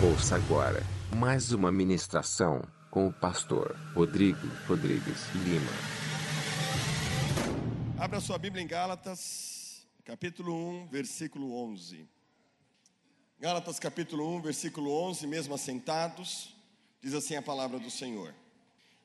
Ouça agora mais uma ministração com o pastor Rodrigo Rodrigues Lima. Abra sua Bíblia em Gálatas, capítulo 1, versículo 11. Gálatas, capítulo 1, versículo 11, mesmo assentados, diz assim a palavra do Senhor.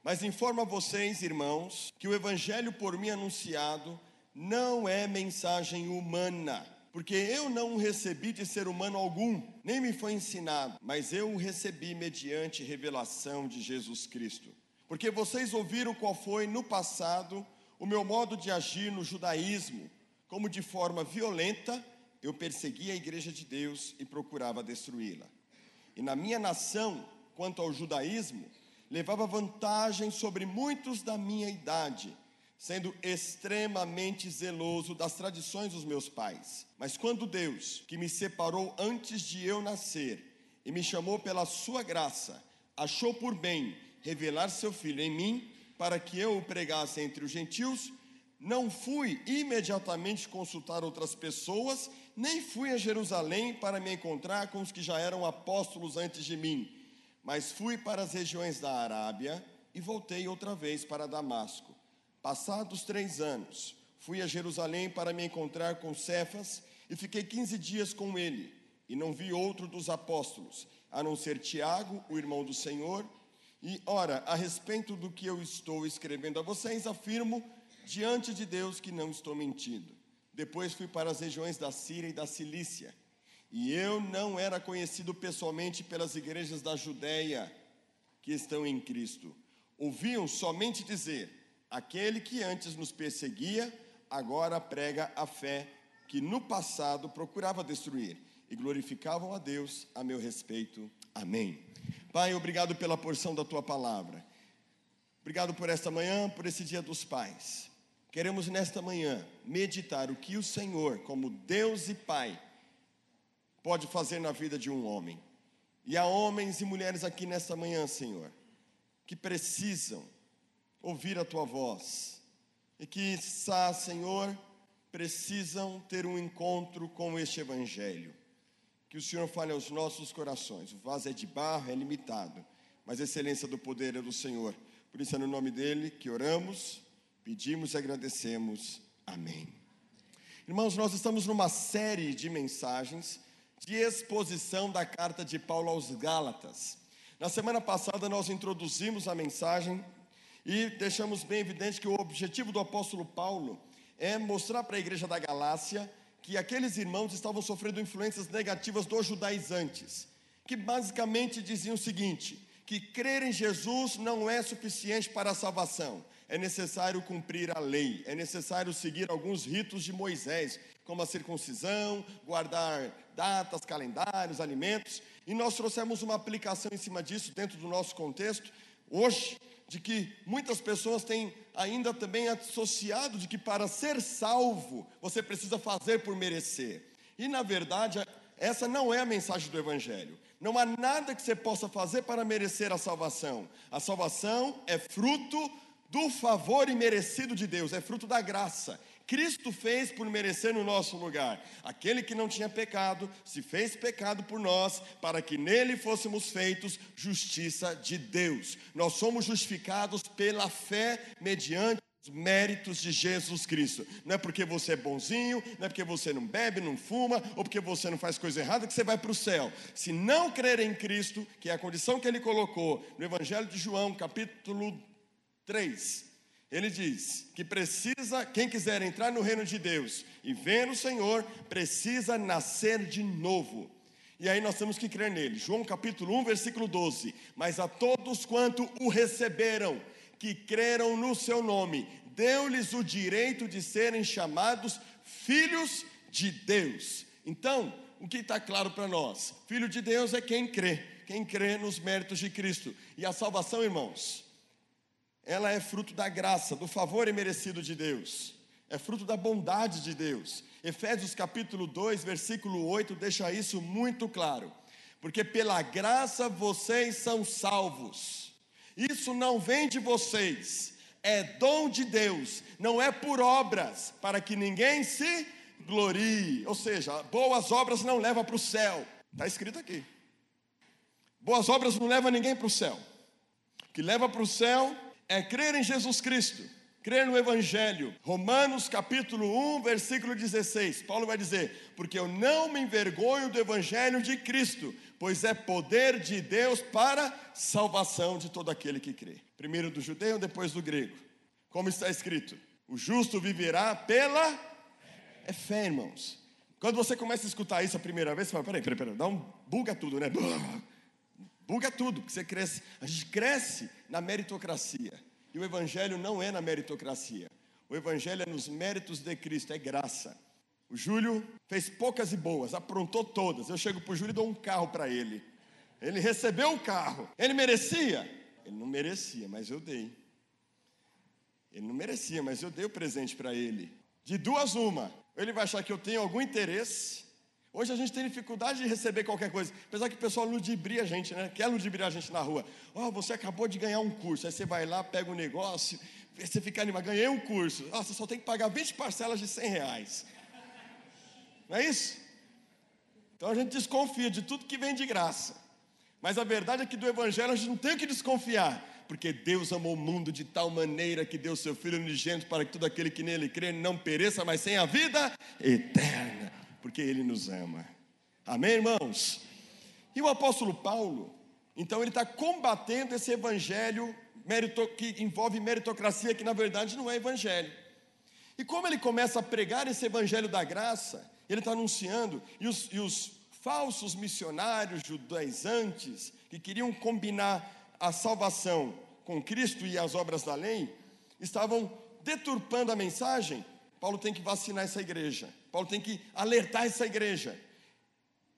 Mas informo a vocês, irmãos, que o evangelho por mim anunciado não é mensagem humana porque eu não o recebi de ser humano algum, nem me foi ensinado, mas eu o recebi mediante revelação de Jesus Cristo. Porque vocês ouviram qual foi no passado o meu modo de agir no judaísmo, como de forma violenta eu perseguia a igreja de Deus e procurava destruí-la. E na minha nação, quanto ao judaísmo, levava vantagem sobre muitos da minha idade sendo extremamente zeloso das tradições dos meus pais. Mas quando Deus, que me separou antes de eu nascer e me chamou pela sua graça, achou por bem revelar seu filho em mim, para que eu o pregasse entre os gentios, não fui imediatamente consultar outras pessoas, nem fui a Jerusalém para me encontrar com os que já eram apóstolos antes de mim, mas fui para as regiões da Arábia e voltei outra vez para Damasco. Passados três anos, fui a Jerusalém para me encontrar com Cefas e fiquei quinze dias com ele. E não vi outro dos apóstolos, a não ser Tiago, o irmão do Senhor. E, ora, a respeito do que eu estou escrevendo a vocês, afirmo diante de Deus que não estou mentindo. Depois fui para as regiões da Síria e da Cilícia. E eu não era conhecido pessoalmente pelas igrejas da Judéia que estão em Cristo. Ouviam somente dizer Aquele que antes nos perseguia, agora prega a fé que no passado procurava destruir e glorificavam a Deus a meu respeito. Amém. Pai, obrigado pela porção da tua palavra. Obrigado por esta manhã, por esse dia dos pais. Queremos nesta manhã meditar o que o Senhor, como Deus e Pai, pode fazer na vida de um homem. E há homens e mulheres aqui nesta manhã, Senhor, que precisam ouvir a tua voz. E que, Senhor, precisam ter um encontro com este Evangelho. Que o Senhor fale aos nossos corações. O vaso é de barro, é limitado, mas a excelência do poder é do Senhor. Por isso é no nome dele que oramos, pedimos e agradecemos. Amém. Irmãos, nós estamos numa série de mensagens de exposição da carta de Paulo aos Gálatas. Na semana passada nós introduzimos a mensagem e deixamos bem evidente que o objetivo do apóstolo Paulo é mostrar para a igreja da Galácia que aqueles irmãos estavam sofrendo influências negativas dos judaizantes, que basicamente diziam o seguinte: que crer em Jesus não é suficiente para a salvação, é necessário cumprir a lei, é necessário seguir alguns ritos de Moisés, como a circuncisão, guardar datas, calendários, alimentos, e nós trouxemos uma aplicação em cima disso dentro do nosso contexto. Hoje, de que muitas pessoas têm ainda também associado de que para ser salvo você precisa fazer por merecer. E na verdade, essa não é a mensagem do Evangelho. Não há nada que você possa fazer para merecer a salvação. A salvação é fruto do favor imerecido de Deus, é fruto da graça. Cristo fez por merecer no nosso lugar. Aquele que não tinha pecado se fez pecado por nós, para que nele fôssemos feitos justiça de Deus. Nós somos justificados pela fé mediante os méritos de Jesus Cristo. Não é porque você é bonzinho, não é porque você não bebe, não fuma, ou porque você não faz coisa errada que você vai para o céu. Se não crer em Cristo, que é a condição que ele colocou no Evangelho de João, capítulo 3, ele diz que precisa, quem quiser entrar no reino de Deus e ver o Senhor, precisa nascer de novo. E aí nós temos que crer nele. João capítulo 1, versículo 12. Mas a todos quanto o receberam, que creram no seu nome, deu-lhes o direito de serem chamados filhos de Deus. Então, o que está claro para nós? Filho de Deus é quem crê, quem crê nos méritos de Cristo. E a salvação, irmãos, ela é fruto da graça, do favor imerecido de Deus, é fruto da bondade de Deus. Efésios capítulo 2, versículo 8 deixa isso muito claro. Porque pela graça vocês são salvos. Isso não vem de vocês, é dom de Deus, não é por obras, para que ninguém se glorie. Ou seja, boas obras não levam para o céu. Está escrito aqui. Boas obras não levam ninguém para o céu. O que leva para o céu é crer em Jesus Cristo, crer no Evangelho. Romanos capítulo 1, versículo 16. Paulo vai dizer: Porque eu não me envergonho do Evangelho de Cristo, pois é poder de Deus para salvação de todo aquele que crê. Primeiro do judeu, depois do grego. Como está escrito: O justo viverá pela é fé, irmãos. Quando você começa a escutar isso a primeira vez, você fala: peraí, peraí, peraí, dá um buga tudo, né? Buga tudo, porque você cresce. A gente cresce na meritocracia. E o Evangelho não é na meritocracia. O Evangelho é nos méritos de Cristo, é graça. O Júlio fez poucas e boas, aprontou todas. Eu chego para o Júlio e dou um carro para ele. Ele recebeu o carro. Ele merecia? Ele não merecia, mas eu dei. Ele não merecia, mas eu dei o presente para ele. De duas, uma. Ele vai achar que eu tenho algum interesse Hoje a gente tem dificuldade de receber qualquer coisa, apesar que o pessoal ludibria a gente, né? Quer ludibriar a gente na rua. Ó, oh, você acabou de ganhar um curso, aí você vai lá, pega um negócio, você fica animado, ganhei um curso. Ah, você só tem que pagar 20 parcelas de 100 reais. Não é isso? Então a gente desconfia de tudo que vem de graça. Mas a verdade é que do Evangelho a gente não tem o que desconfiar, porque Deus amou o mundo de tal maneira que deu seu Filho unigênito para que todo aquele que nele crê não pereça, mas tenha a vida eterna porque Ele nos ama. Amém, irmãos? E o apóstolo Paulo, então, ele está combatendo esse evangelho que envolve meritocracia, que na verdade não é evangelho. E como ele começa a pregar esse evangelho da graça, ele está anunciando, e os, e os falsos missionários judaizantes, que queriam combinar a salvação com Cristo e as obras da lei, estavam deturpando a mensagem. Paulo tem que vacinar essa igreja. Paulo tem que alertar essa igreja.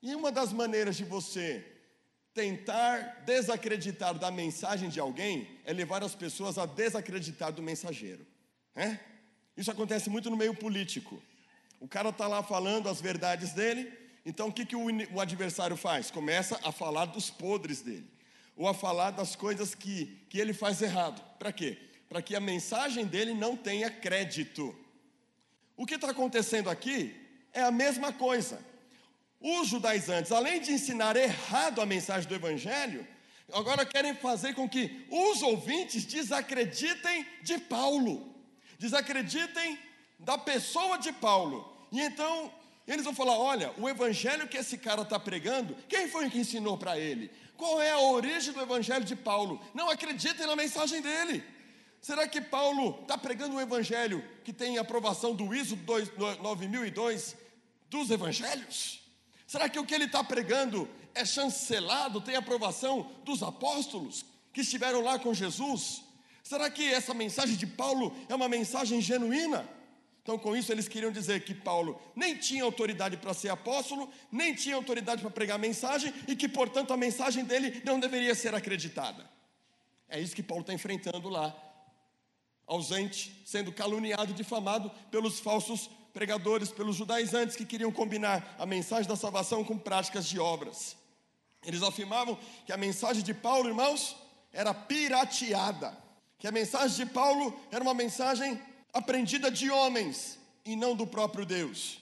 E uma das maneiras de você tentar desacreditar da mensagem de alguém é levar as pessoas a desacreditar do mensageiro. É? Isso acontece muito no meio político. O cara está lá falando as verdades dele, então o que, que o, o adversário faz? Começa a falar dos podres dele, ou a falar das coisas que, que ele faz errado. Para quê? Para que a mensagem dele não tenha crédito. O que está acontecendo aqui é a mesma coisa. Os judaizantes, além de ensinar errado a mensagem do Evangelho, agora querem fazer com que os ouvintes desacreditem de Paulo, desacreditem da pessoa de Paulo. E então eles vão falar: olha, o evangelho que esse cara está pregando, quem foi que ensinou para ele? Qual é a origem do evangelho de Paulo? Não acreditem na mensagem dele. Será que Paulo está pregando um evangelho que tem aprovação do ISO 9002 dos evangelhos? Será que o que ele está pregando é chancelado, tem aprovação dos apóstolos que estiveram lá com Jesus? Será que essa mensagem de Paulo é uma mensagem genuína? Então, com isso, eles queriam dizer que Paulo nem tinha autoridade para ser apóstolo, nem tinha autoridade para pregar mensagem e que, portanto, a mensagem dele não deveria ser acreditada. É isso que Paulo está enfrentando lá ausente, sendo caluniado e difamado pelos falsos pregadores, pelos judaizantes que queriam combinar a mensagem da salvação com práticas de obras. Eles afirmavam que a mensagem de Paulo, irmãos, era pirateada, que a mensagem de Paulo era uma mensagem aprendida de homens e não do próprio Deus.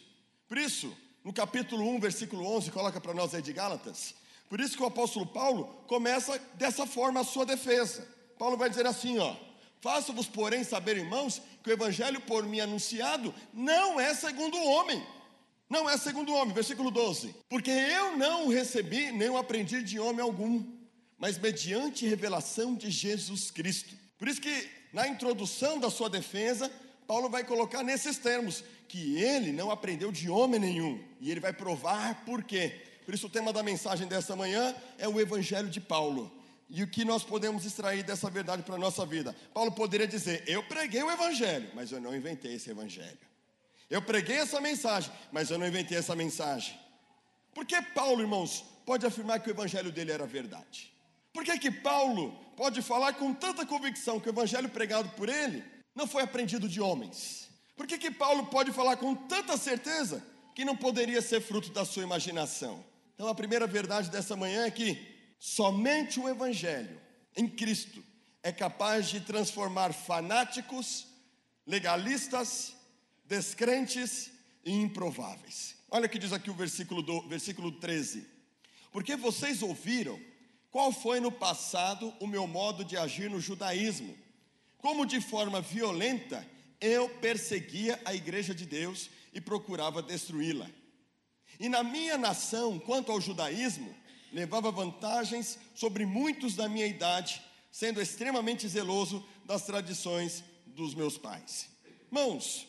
Por isso, no capítulo 1, versículo 11, coloca para nós aí de Gálatas, por isso que o apóstolo Paulo começa dessa forma a sua defesa. Paulo vai dizer assim, ó: Faço-vos, porém, saber, irmãos, que o evangelho por mim anunciado não é segundo o homem. Não é segundo o homem, versículo 12. Porque eu não o recebi, nem o aprendi de homem algum, mas mediante revelação de Jesus Cristo. Por isso que na introdução da sua defesa, Paulo vai colocar nesses termos que ele não aprendeu de homem nenhum, e ele vai provar por quê. Por isso o tema da mensagem dessa manhã é o evangelho de Paulo. E o que nós podemos extrair dessa verdade para a nossa vida? Paulo poderia dizer: Eu preguei o Evangelho, mas eu não inventei esse Evangelho. Eu preguei essa mensagem, mas eu não inventei essa mensagem. Por que Paulo, irmãos, pode afirmar que o Evangelho dele era verdade? Por que, que Paulo pode falar com tanta convicção que o Evangelho pregado por ele não foi aprendido de homens? Por que, que Paulo pode falar com tanta certeza que não poderia ser fruto da sua imaginação? Então, a primeira verdade dessa manhã é que Somente o Evangelho em Cristo é capaz de transformar fanáticos, legalistas, descrentes e improváveis. Olha o que diz aqui o versículo, do, versículo 13. Porque vocês ouviram qual foi no passado o meu modo de agir no judaísmo. Como de forma violenta eu perseguia a igreja de Deus e procurava destruí-la. E na minha nação, quanto ao judaísmo, levava vantagens sobre muitos da minha idade, sendo extremamente zeloso das tradições dos meus pais. Mãos,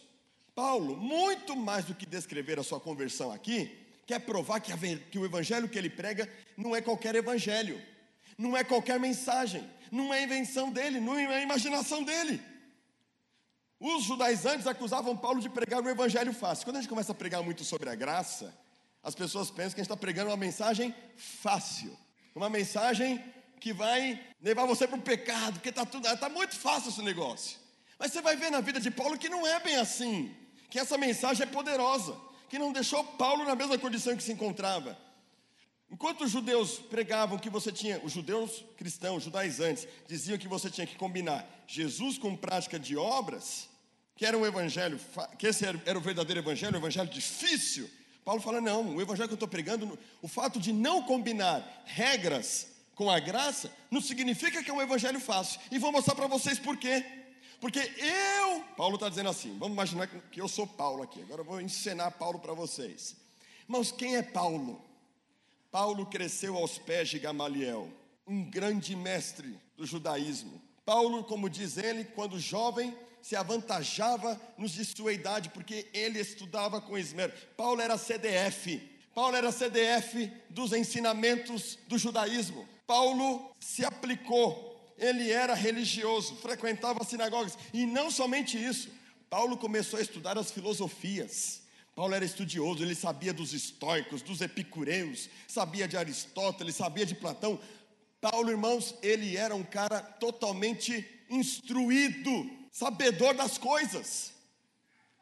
Paulo, muito mais do que descrever a sua conversão aqui, quer provar que, a, que o evangelho que ele prega não é qualquer evangelho, não é qualquer mensagem, não é invenção dele, não é imaginação dele. Os judaizantes acusavam Paulo de pregar o evangelho fácil. Quando a gente começa a pregar muito sobre a graça, as pessoas pensam que a gente está pregando uma mensagem fácil, uma mensagem que vai levar você para o pecado, porque está tudo, está muito fácil esse negócio. Mas você vai ver na vida de Paulo que não é bem assim, que essa mensagem é poderosa, que não deixou Paulo na mesma condição que se encontrava. Enquanto os judeus pregavam que você tinha, os judeus cristãos, judaizantes, diziam que você tinha que combinar Jesus com prática de obras, que era um evangelho, que esse era o verdadeiro evangelho, um evangelho difícil, Paulo fala: não, o evangelho que eu estou pregando, o fato de não combinar regras com a graça, não significa que é um evangelho fácil. E vou mostrar para vocês por quê. Porque eu, Paulo está dizendo assim, vamos imaginar que eu sou Paulo aqui, agora eu vou ensinar Paulo para vocês. Irmãos, quem é Paulo? Paulo cresceu aos pés de Gamaliel, um grande mestre do judaísmo. Paulo, como diz ele, quando jovem, se avantajava nos de sua idade, porque ele estudava com esmero. Paulo era CDF, Paulo era CDF dos ensinamentos do judaísmo. Paulo se aplicou, ele era religioso, frequentava sinagogas, e não somente isso, Paulo começou a estudar as filosofias. Paulo era estudioso, ele sabia dos estoicos, dos epicureus, sabia de Aristóteles, sabia de Platão. Paulo, irmãos, ele era um cara totalmente instruído sabedor das coisas.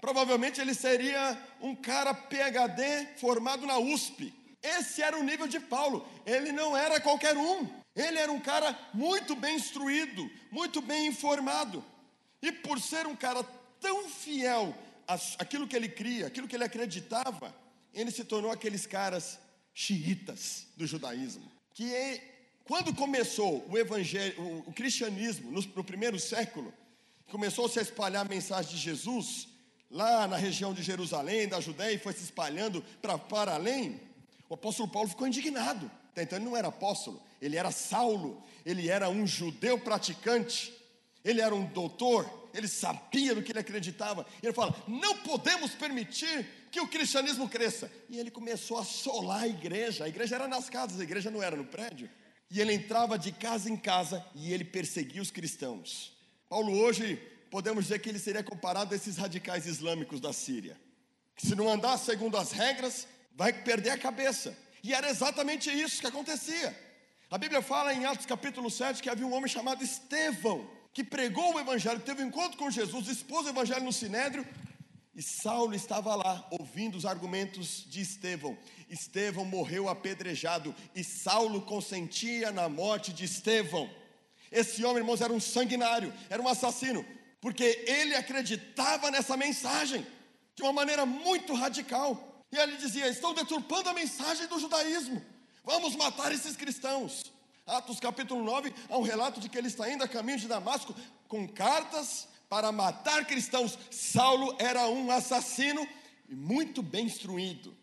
Provavelmente ele seria um cara PhD formado na USP. Esse era o nível de Paulo. Ele não era qualquer um. Ele era um cara muito bem instruído, muito bem informado. E por ser um cara tão fiel àquilo que ele cria, aquilo que ele acreditava, ele se tornou aqueles caras xiitas do judaísmo. Que quando começou o evangelho, o, o cristianismo no, no primeiro século, começou-se a espalhar a mensagem de Jesus, lá na região de Jerusalém, da Judéia, e foi se espalhando para, para além, o apóstolo Paulo ficou indignado. Então ele não era apóstolo, ele era Saulo, ele era um judeu praticante, ele era um doutor, ele sabia do que ele acreditava. Ele fala: não podemos permitir que o cristianismo cresça. E ele começou a solar a igreja. A igreja era nas casas, a igreja não era no prédio. E ele entrava de casa em casa e ele perseguia os cristãos. Paulo hoje podemos dizer que ele seria comparado a esses radicais islâmicos da Síria, que se não andar segundo as regras, vai perder a cabeça. E era exatamente isso que acontecia. A Bíblia fala em Atos capítulo 7 que havia um homem chamado Estevão, que pregou o evangelho, teve um encontro com Jesus, expôs o evangelho no sinédrio, e Saulo estava lá ouvindo os argumentos de Estevão. Estevão morreu apedrejado e Saulo consentia na morte de Estevão. Esse homem, irmãos, era um sanguinário, era um assassino, porque ele acreditava nessa mensagem de uma maneira muito radical. E ele dizia: Estão deturpando a mensagem do judaísmo, vamos matar esses cristãos. Atos capítulo 9 há um relato de que ele está indo a caminho de Damasco com cartas para matar cristãos. Saulo era um assassino e muito bem instruído,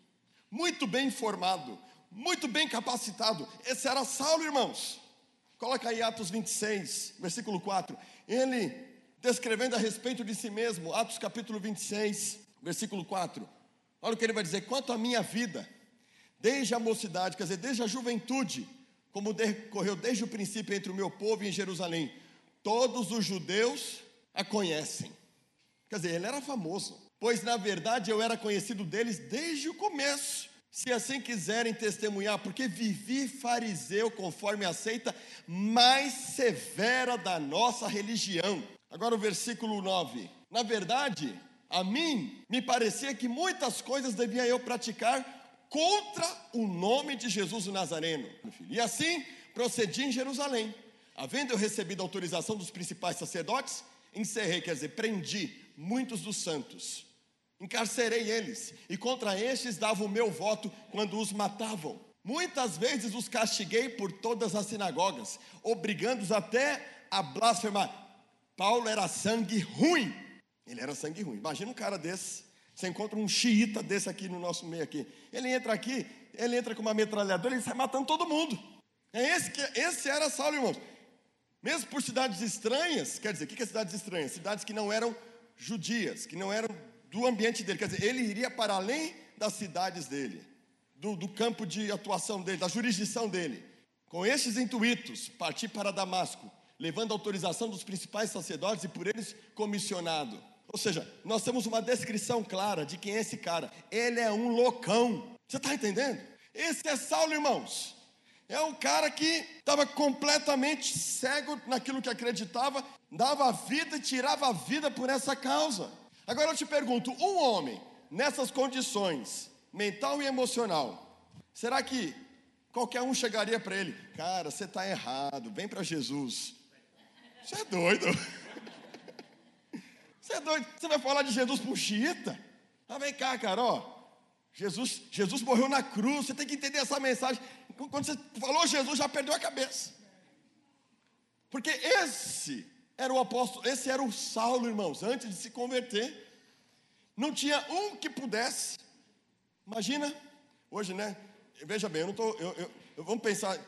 muito bem informado, muito bem capacitado. Esse era Saulo, irmãos. Coloca aí Atos 26, versículo 4. Ele, descrevendo a respeito de si mesmo, Atos capítulo 26, versículo 4. Olha o que ele vai dizer: quanto à minha vida, desde a mocidade, quer dizer, desde a juventude, como decorreu desde o princípio entre o meu povo e em Jerusalém, todos os judeus a conhecem. Quer dizer, ele era famoso, pois na verdade eu era conhecido deles desde o começo se assim quiserem testemunhar, porque vivi fariseu conforme a seita mais severa da nossa religião. Agora o versículo 9. Na verdade, a mim me parecia que muitas coisas devia eu praticar contra o nome de Jesus o Nazareno. E assim procedi em Jerusalém. Havendo eu recebido autorização dos principais sacerdotes, encerrei, quer dizer, prendi muitos dos santos encarcerei eles, e contra estes dava o meu voto quando os matavam. Muitas vezes os castiguei por todas as sinagogas, obrigando-os até a blasfemar. Paulo era sangue ruim. Ele era sangue ruim. Imagina um cara desse. Você encontra um xiita desse aqui no nosso meio aqui. Ele entra aqui, ele entra com uma metralhadora e sai matando todo mundo. É esse que esse era Saulo, irmãos. Mesmo por cidades estranhas, quer dizer, o que é cidades estranhas? Cidades que não eram judias, que não eram do ambiente dele. Quer dizer, ele iria para além das cidades dele, do, do campo de atuação dele, da jurisdição dele. Com estes intuitos, partir para Damasco, levando a autorização dos principais sacerdotes e por eles comissionado. Ou seja, nós temos uma descrição clara de quem é esse cara. Ele é um loucão. Você está entendendo? Esse é Saulo, irmãos. É um cara que estava completamente cego naquilo que acreditava, dava a vida e tirava a vida por essa causa. Agora eu te pergunto: um homem nessas condições, mental e emocional, será que qualquer um chegaria para ele? Cara, você está errado, vem para Jesus. Você é doido. Você é doido. Você vai falar de Jesus um xiita? Ah, vem cá, cara, ó. Jesus, Jesus morreu na cruz, você tem que entender essa mensagem. Quando você falou Jesus, já perdeu a cabeça. Porque esse era o apóstolo, esse era o Saulo, irmãos, antes de se converter. Não tinha um que pudesse. Imagina, hoje, né? Veja bem, eu não tô, eu, eu, eu, vamos pensar,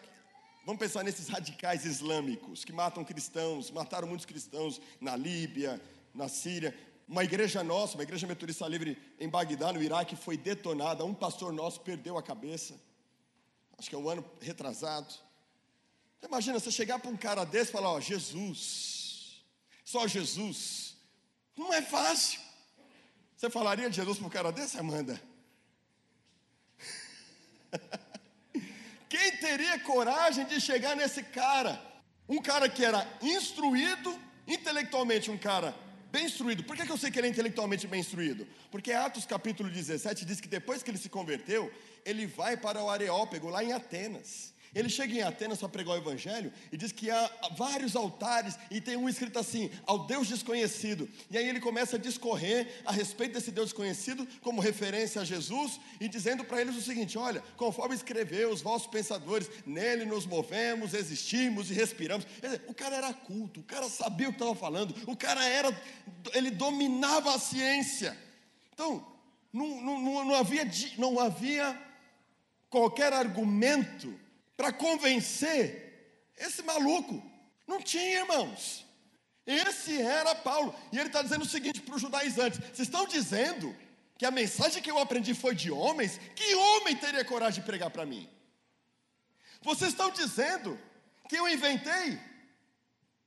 vamos pensar nesses radicais islâmicos que matam cristãos, mataram muitos cristãos na Líbia, na Síria. Uma igreja nossa, uma igreja metodista livre em Bagdá, no Iraque, foi detonada. Um pastor nosso perdeu a cabeça. Acho que é um ano retrasado. Então, imagina você chegar para um cara desse e falar: Ó, Jesus, só Jesus. Não é fácil. Você falaria de Jesus para um cara desse, Amanda? Quem teria coragem de chegar nesse cara? Um cara que era instruído, intelectualmente, um cara bem instruído. Por que, eu sei que ele é intelectualmente bem instruído? Porque Atos capítulo 17 diz que depois que ele se converteu, ele vai para o Areópago, lá em Atenas. Ele chega em Atenas para pregar o evangelho e diz que há vários altares e tem um escrito assim: ao Deus desconhecido. E aí ele começa a discorrer a respeito desse Deus desconhecido como referência a Jesus e dizendo para eles o seguinte: olha, conforme escreveu os vossos pensadores, nele nos movemos, existimos e respiramos. Dizer, o cara era culto, o cara sabia o que estava falando, o cara era, ele dominava a ciência. Então, não, não, não havia, não havia qualquer argumento para convencer esse maluco. Não tinha, irmãos. Esse era Paulo. E ele está dizendo o seguinte para os judaizantes: vocês estão dizendo que a mensagem que eu aprendi foi de homens? Que homem teria coragem de pregar para mim? Vocês estão dizendo que eu inventei?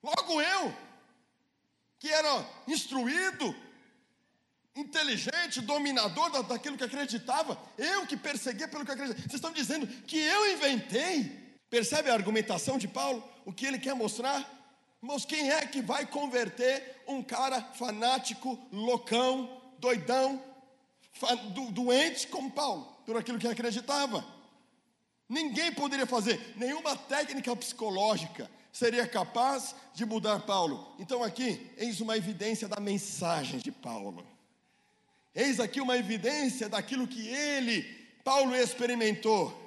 Logo eu, que era instruído, inteligente, dominador daquilo que acreditava, eu que perseguia pelo que acreditava. Vocês estão dizendo que eu inventei? Percebe a argumentação de Paulo? O que ele quer mostrar? Mas quem é que vai converter um cara fanático, loucão, doidão, doente como Paulo, por aquilo que acreditava? Ninguém poderia fazer, nenhuma técnica psicológica seria capaz de mudar Paulo. Então, aqui, eis uma evidência da mensagem de Paulo. Eis aqui uma evidência daquilo que ele, Paulo, experimentou.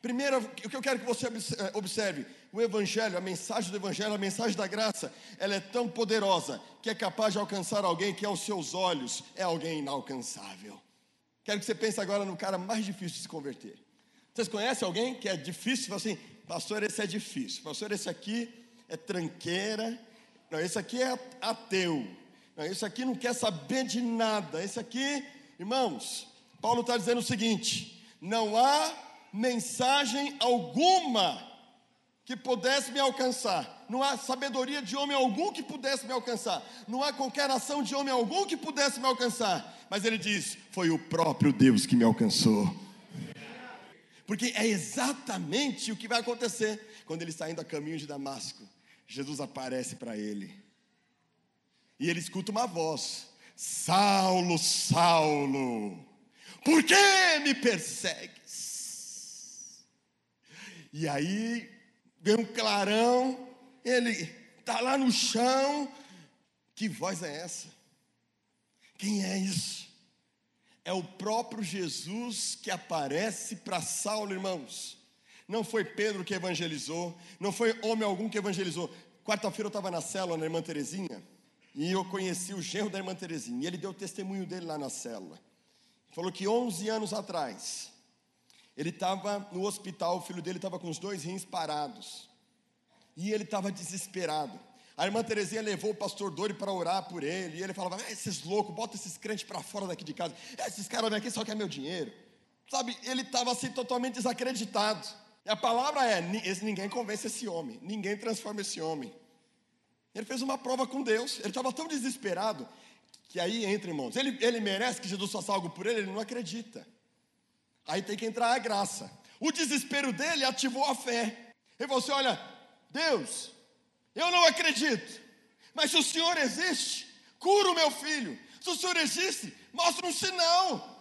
Primeiro, o que eu quero que você eh, observe: o Evangelho, a mensagem do Evangelho, a mensagem da graça, ela é tão poderosa que é capaz de alcançar alguém que, aos seus olhos, é alguém inalcançável. Quero que você pense agora no cara mais difícil de se converter. Vocês conhecem alguém que é difícil? Assim, pastor, esse é difícil. Pastor, esse aqui é tranqueira. Não, esse aqui é ateu. Esse aqui não quer saber de nada. Esse aqui, irmãos, Paulo está dizendo o seguinte: não há mensagem alguma que pudesse me alcançar, não há sabedoria de homem algum que pudesse me alcançar, não há qualquer ação de homem algum que pudesse me alcançar, mas ele diz: foi o próprio Deus que me alcançou. Porque é exatamente o que vai acontecer quando ele está indo a caminho de Damasco. Jesus aparece para ele e ele escuta uma voz: Saulo, Saulo, por que me persegues? E aí vem um clarão, ele está lá no chão. Que voz é essa? Quem é isso? É o próprio Jesus que aparece para Saulo, irmãos. Não foi Pedro que evangelizou, não foi homem algum que evangelizou. Quarta-feira eu estava na célula na irmã Terezinha e eu conheci o genro da irmã Terezinha. E ele deu o testemunho dele lá na célula. Falou que 11 anos atrás, ele estava no hospital, o filho dele estava com os dois rins parados. E ele estava desesperado. A irmã Terezinha levou o pastor Dori para orar por ele. E ele falava: ah, esses loucos, bota esses crentes para fora daqui de casa. Esses caras vêm aqui só querem meu dinheiro. Sabe, ele estava assim totalmente desacreditado. E a palavra é: ninguém convence esse homem, ninguém transforma esse homem. Ele fez uma prova com Deus, ele estava tão desesperado que aí entra, irmãos. Ele, ele merece que Jesus faça algo por ele, ele não acredita. Aí tem que entrar a graça. O desespero dele ativou a fé. Ele falou assim: Olha, Deus, eu não acredito. Mas se o Senhor existe, cura o meu filho. Se o Senhor existe, mostra um sinal.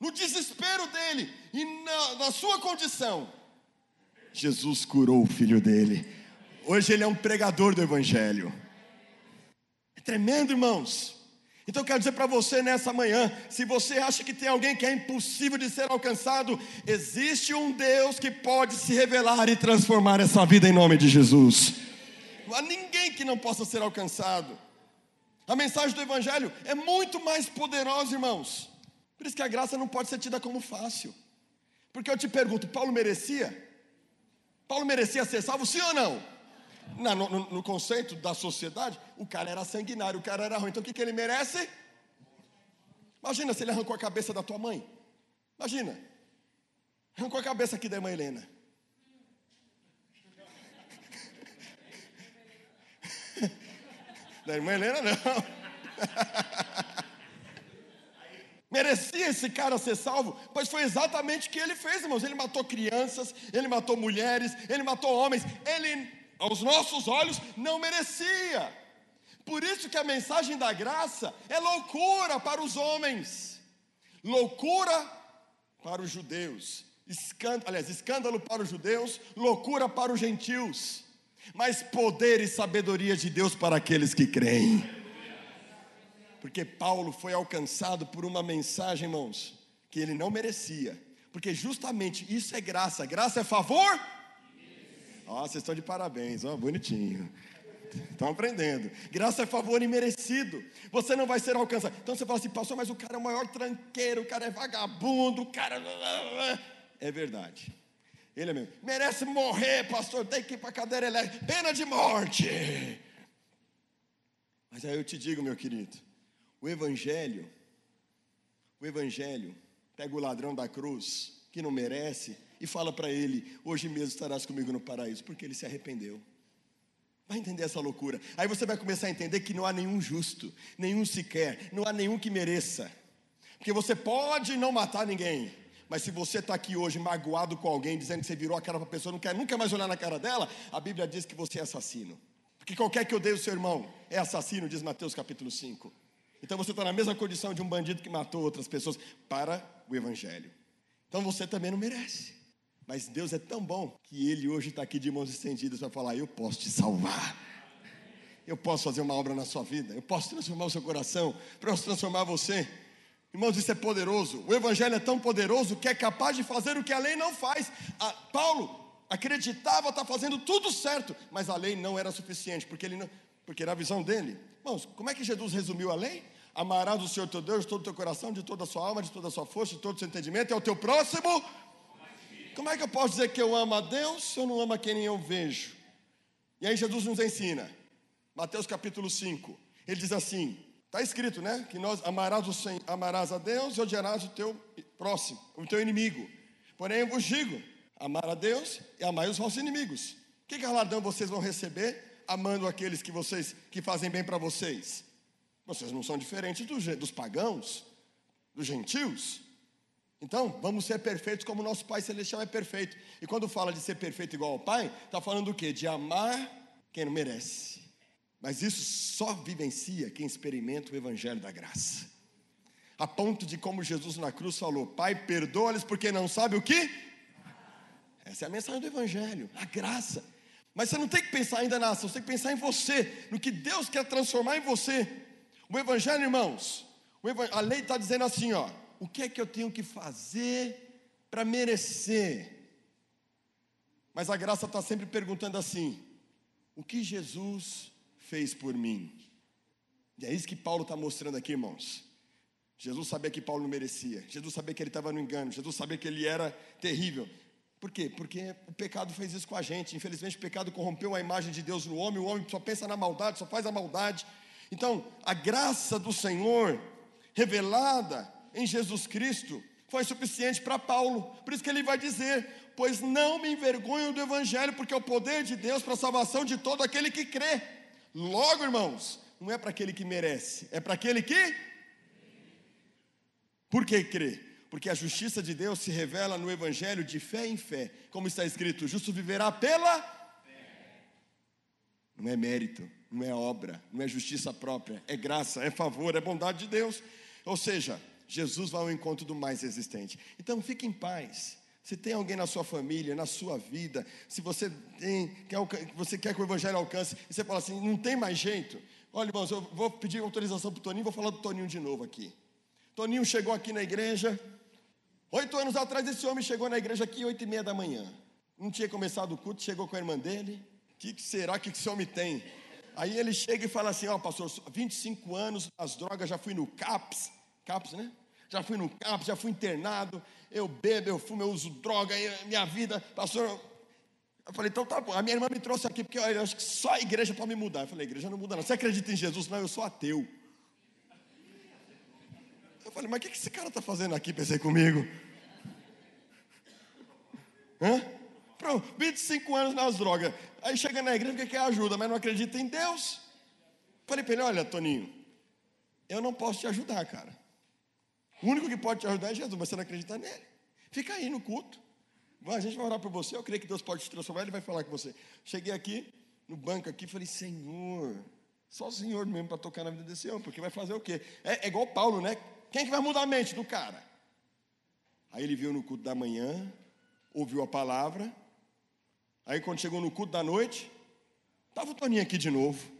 No desespero dele e na, na sua condição, Jesus curou o filho dele. Hoje ele é um pregador do Evangelho. É tremendo, irmãos. Então eu quero dizer para você nessa manhã: se você acha que tem alguém que é impossível de ser alcançado, existe um Deus que pode se revelar e transformar essa vida em nome de Jesus. Não há ninguém que não possa ser alcançado. A mensagem do Evangelho é muito mais poderosa, irmãos. Por isso que a graça não pode ser tida como fácil. Porque eu te pergunto: Paulo merecia? Paulo merecia ser salvo, sim ou não? No, no, no, conceito da sociedade, o cara era sanguinário, o cara era ruim. Então o que, que ele merece? Imagina se ele arrancou a cabeça da tua mãe. Imagina. Arrancou a cabeça aqui da irmã Helena. Da irmã Helena, não. Merecia esse cara ser salvo? Pois foi exatamente o que ele fez, irmãos. Ele matou crianças, ele matou mulheres, ele matou homens. Ele, aos nossos olhos, não merecia. Por isso que a mensagem da graça é loucura para os homens, loucura para os judeus, escândalo, aliás, escândalo para os judeus, loucura para os gentios mas poder e sabedoria de Deus para aqueles que creem. Porque Paulo foi alcançado por uma mensagem, irmãos, que ele não merecia. Porque justamente isso é graça. Graça é favor? Ó, vocês estão de parabéns, ó, bonitinho. Estão aprendendo. Graça é favor imerecido. Você não vai ser alcançado. Então você fala assim, pastor, mas o cara é o maior tranqueiro, o cara é vagabundo, o cara. É verdade. Ele é mesmo. Merece morrer, pastor. Tem que ir para a cadeira elétrica. Pena de morte. Mas aí eu te digo, meu querido. O Evangelho. O Evangelho. Pega o ladrão da cruz, que não merece, e fala para ele: Hoje mesmo estarás comigo no paraíso. Porque ele se arrependeu. Vai entender essa loucura. Aí você vai começar a entender que não há nenhum justo, nenhum sequer, não há nenhum que mereça. Porque você pode não matar ninguém, mas se você está aqui hoje magoado com alguém, dizendo que você virou a cara para a pessoa, não quer nunca mais olhar na cara dela, a Bíblia diz que você é assassino. Porque qualquer que odeie o seu irmão é assassino, diz Mateus capítulo 5. Então você está na mesma condição de um bandido que matou outras pessoas para o Evangelho. Então você também não merece. Mas Deus é tão bom que Ele hoje está aqui de mãos estendidas para falar: Eu posso te salvar. Eu posso fazer uma obra na sua vida. Eu posso transformar o seu coração. Posso transformar você. Irmãos, isso é poderoso. O Evangelho é tão poderoso que é capaz de fazer o que a lei não faz. A, Paulo acreditava estar fazendo tudo certo, mas a lei não era suficiente, porque, ele não, porque era a visão dele. Irmãos, como é que Jesus resumiu a lei? Amarás o Senhor teu Deus de todo o teu coração, de toda a sua alma, de toda a sua força, de todo o seu entendimento, é o teu próximo. Como é que eu posso dizer que eu amo a Deus se eu não amo a quem eu vejo? E aí Jesus nos ensina, Mateus capítulo 5, ele diz assim: Está escrito, né? Que nós amarás, o, amarás a Deus e odiarás o teu próximo, o teu inimigo. Porém, eu vos digo: amar a Deus e amar os vossos inimigos. Que galardão vocês vão receber amando aqueles que vocês que fazem bem para vocês? Vocês não são diferentes dos, dos pagãos, dos gentios. Então, vamos ser perfeitos como nosso Pai Celestial é perfeito. E quando fala de ser perfeito igual ao Pai, está falando do quê? De amar quem não merece. Mas isso só vivencia quem experimenta o Evangelho da graça. A ponto de como Jesus na cruz falou: Pai, perdoa-lhes porque não sabe o que. Essa é a mensagem do Evangelho, a graça. Mas você não tem que pensar ainda na ação, você tem que pensar em você, no que Deus quer transformar em você. O Evangelho, irmãos, a lei está dizendo assim: ó, o que é que eu tenho que fazer para merecer? Mas a graça está sempre perguntando assim: o que Jesus fez por mim? E é isso que Paulo está mostrando aqui, irmãos. Jesus sabia que Paulo não merecia. Jesus sabia que ele estava no engano. Jesus sabia que ele era terrível. Por quê? Porque o pecado fez isso com a gente. Infelizmente, o pecado corrompeu a imagem de Deus no homem. O homem só pensa na maldade, só faz a maldade. Então, a graça do Senhor, revelada em Jesus Cristo, foi suficiente para Paulo. Por isso que ele vai dizer: Pois não me envergonho do Evangelho, porque é o poder de Deus para a salvação de todo aquele que crê. Logo, irmãos, não é para aquele que merece, é para aquele que. Por que crê? Porque a justiça de Deus se revela no Evangelho de fé em fé, como está escrito: justo viverá pela. Fé. Não é mérito, não é obra, não é justiça própria, é graça, é favor, é bondade de Deus. Ou seja, Jesus vai ao encontro do mais existente. Então fique em paz. Se tem alguém na sua família, na sua vida, se você tem, quer, você quer que o evangelho alcance, e você fala assim, não tem mais jeito. Olha, irmãos, eu vou pedir autorização para o Toninho, vou falar do Toninho de novo aqui. Toninho chegou aqui na igreja. Oito anos atrás, esse homem chegou na igreja aqui, oito e meia da manhã. Não tinha começado o culto, chegou com a irmã dele. O que será que esse homem tem? Aí ele chega e fala assim: Ó, oh, pastor, 25 anos, as drogas, já fui no CAPS, CAPS, né? Já fui no CAPS, já fui internado. Eu bebo, eu fumo, eu uso droga, minha vida, pastor. Eu falei, então tá bom. A minha irmã me trouxe aqui porque eu acho que só a igreja para me mudar. Eu falei, igreja não muda, não. Você acredita em Jesus? Não, eu sou ateu. Eu falei, mas o que, que esse cara está fazendo aqui? Pensei comigo. Hã? Pronto, 25 anos nas drogas. Aí chega na igreja porque quer ajuda, mas não acredita em Deus. Falei para ele: olha, Toninho, eu não posso te ajudar, cara. O único que pode te ajudar é Jesus, mas você não acredita nele. Fica aí no culto. A gente vai orar por você. Eu creio que Deus pode te transformar. Ele vai falar com você. Cheguei aqui, no banco aqui, falei: Senhor, só o Senhor mesmo para tocar na vida desse homem, porque vai fazer o quê? É, é igual Paulo, né? Quem que vai mudar a mente do cara? Aí ele viu no culto da manhã, ouviu a palavra. Aí quando chegou no culto da noite, estava o Toninho aqui de novo.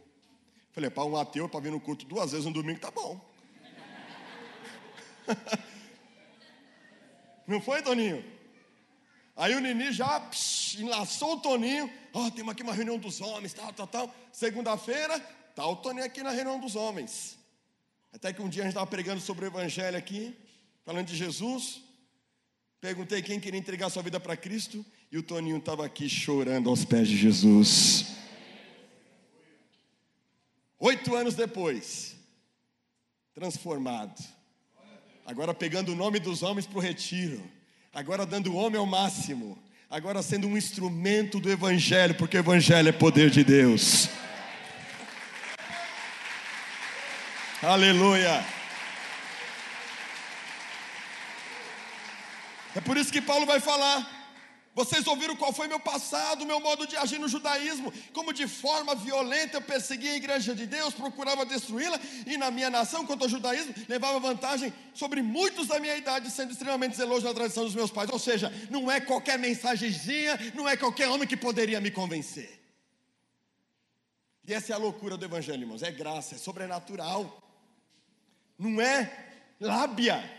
Falei, para um ateu, para vir no culto duas vezes no domingo, tá bom. Não foi, Toninho? Aí o Nini já psh, enlaçou o Toninho. Ó, oh, temos aqui uma reunião dos homens, tal, tal, tal. Segunda-feira, tá o Toninho aqui na reunião dos homens. Até que um dia a gente estava pregando sobre o Evangelho aqui, falando de Jesus. Perguntei quem queria entregar sua vida para Cristo. E o Toninho estava aqui chorando aos pés de Jesus. Oito anos depois, transformado. Agora pegando o nome dos homens para o retiro. Agora dando o homem ao máximo. Agora sendo um instrumento do Evangelho, porque o Evangelho é poder de Deus. Aleluia. É por isso que Paulo vai falar. Vocês ouviram qual foi meu passado, meu modo de agir no judaísmo, como de forma violenta eu perseguia a igreja de Deus, procurava destruí-la, e na minha nação, quanto ao judaísmo, levava vantagem sobre muitos da minha idade, sendo extremamente zeloso na tradição dos meus pais. Ou seja, não é qualquer mensagenzinha, não é qualquer homem que poderia me convencer. E essa é a loucura do evangelho, irmãos, é graça, é sobrenatural, não é lábia.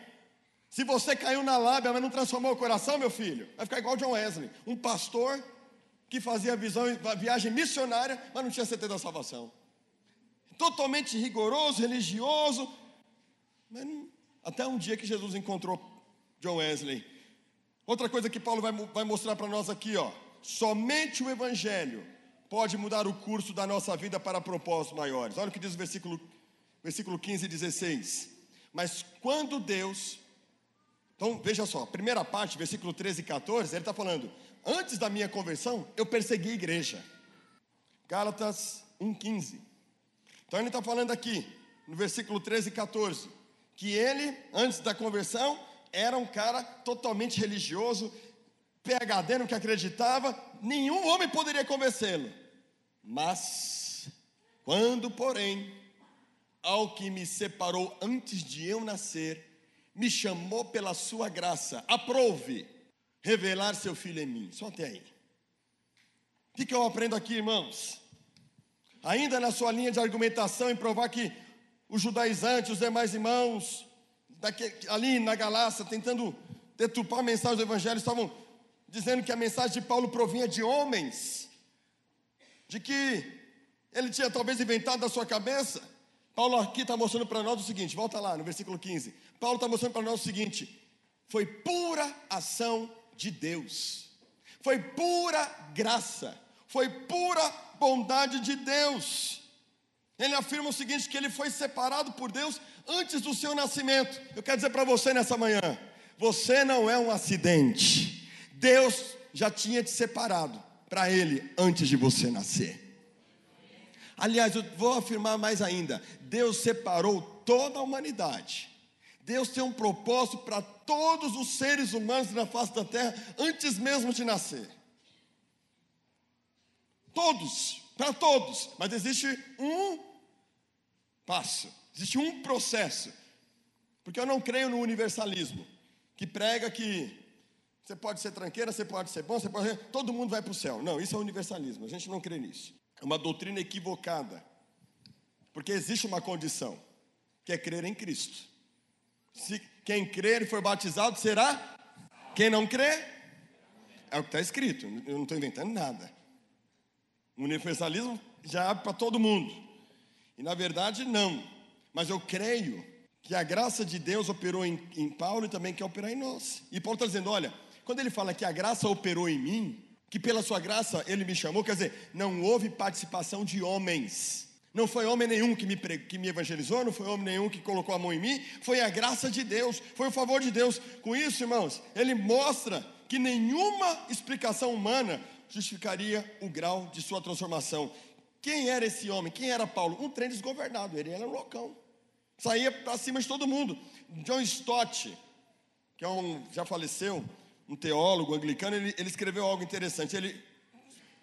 Se você caiu na lábia, mas não transformou o coração, meu filho, vai ficar igual John Wesley, um pastor que fazia visão, viagem missionária, mas não tinha certeza da salvação. Totalmente rigoroso, religioso, mas não, até um dia que Jesus encontrou John Wesley. Outra coisa que Paulo vai, vai mostrar para nós aqui, ó, somente o Evangelho pode mudar o curso da nossa vida para propósitos maiores. Olha o que diz o versículo, versículo 15 e 16. Mas quando Deus então veja só, primeira parte, versículo 13 e 14, ele está falando: Antes da minha conversão, eu persegui a igreja. Gálatas 1,15. Então ele está falando aqui, no versículo 13 e 14, que ele, antes da conversão, era um cara totalmente religioso, PHD, no que acreditava, nenhum homem poderia convencê-lo. Mas, quando, porém, ao que me separou antes de eu nascer, me chamou pela sua graça, aprove revelar seu filho em mim. Só até aí. O que, eu aprendo aqui, irmãos? Ainda na sua linha de argumentação em provar que os judaizantes, os demais irmãos, daqui, ali na Galácia, tentando deturpar a mensagem do Evangelho, estavam dizendo que a mensagem de Paulo provinha de homens, de que ele tinha talvez inventado da sua cabeça. Paulo aqui está mostrando para nós o seguinte: volta lá no versículo 15. Paulo está mostrando para nós o seguinte: foi pura ação de Deus, foi pura graça, foi pura bondade de Deus. Ele afirma o seguinte: que ele foi separado por Deus antes do seu nascimento. Eu quero dizer para você nessa manhã: você não é um acidente. Deus já tinha te separado para Ele antes de você nascer. Aliás, eu vou afirmar mais ainda: Deus separou toda a humanidade. Deus tem um propósito para todos os seres humanos na face da terra antes mesmo de nascer. Todos, para todos, mas existe um passo, existe um processo. Porque eu não creio no universalismo, que prega que você pode ser tranqueira, você pode ser bom, você pode ser, todo mundo vai para o céu. Não, isso é universalismo, a gente não crê nisso. É uma doutrina equivocada. Porque existe uma condição, que é crer em Cristo. Se quem crer e for batizado será, quem não crê, é o que está escrito, eu não estou inventando nada. O universalismo já abre para todo mundo. E na verdade, não. Mas eu creio que a graça de Deus operou em, em Paulo e também quer operar em nós. E Paulo está dizendo: olha, quando ele fala que a graça operou em mim, que pela sua graça ele me chamou, quer dizer, não houve participação de homens. Não foi homem nenhum que me, que me evangelizou, não foi homem nenhum que colocou a mão em mim, foi a graça de Deus, foi o favor de Deus. Com isso, irmãos, ele mostra que nenhuma explicação humana justificaria o grau de sua transformação. Quem era esse homem? Quem era Paulo? Um trem desgovernado, ele era um loucão. Saía para cima de todo mundo. John Stott, que é um, já faleceu, um teólogo anglicano, ele, ele escreveu algo interessante. Ele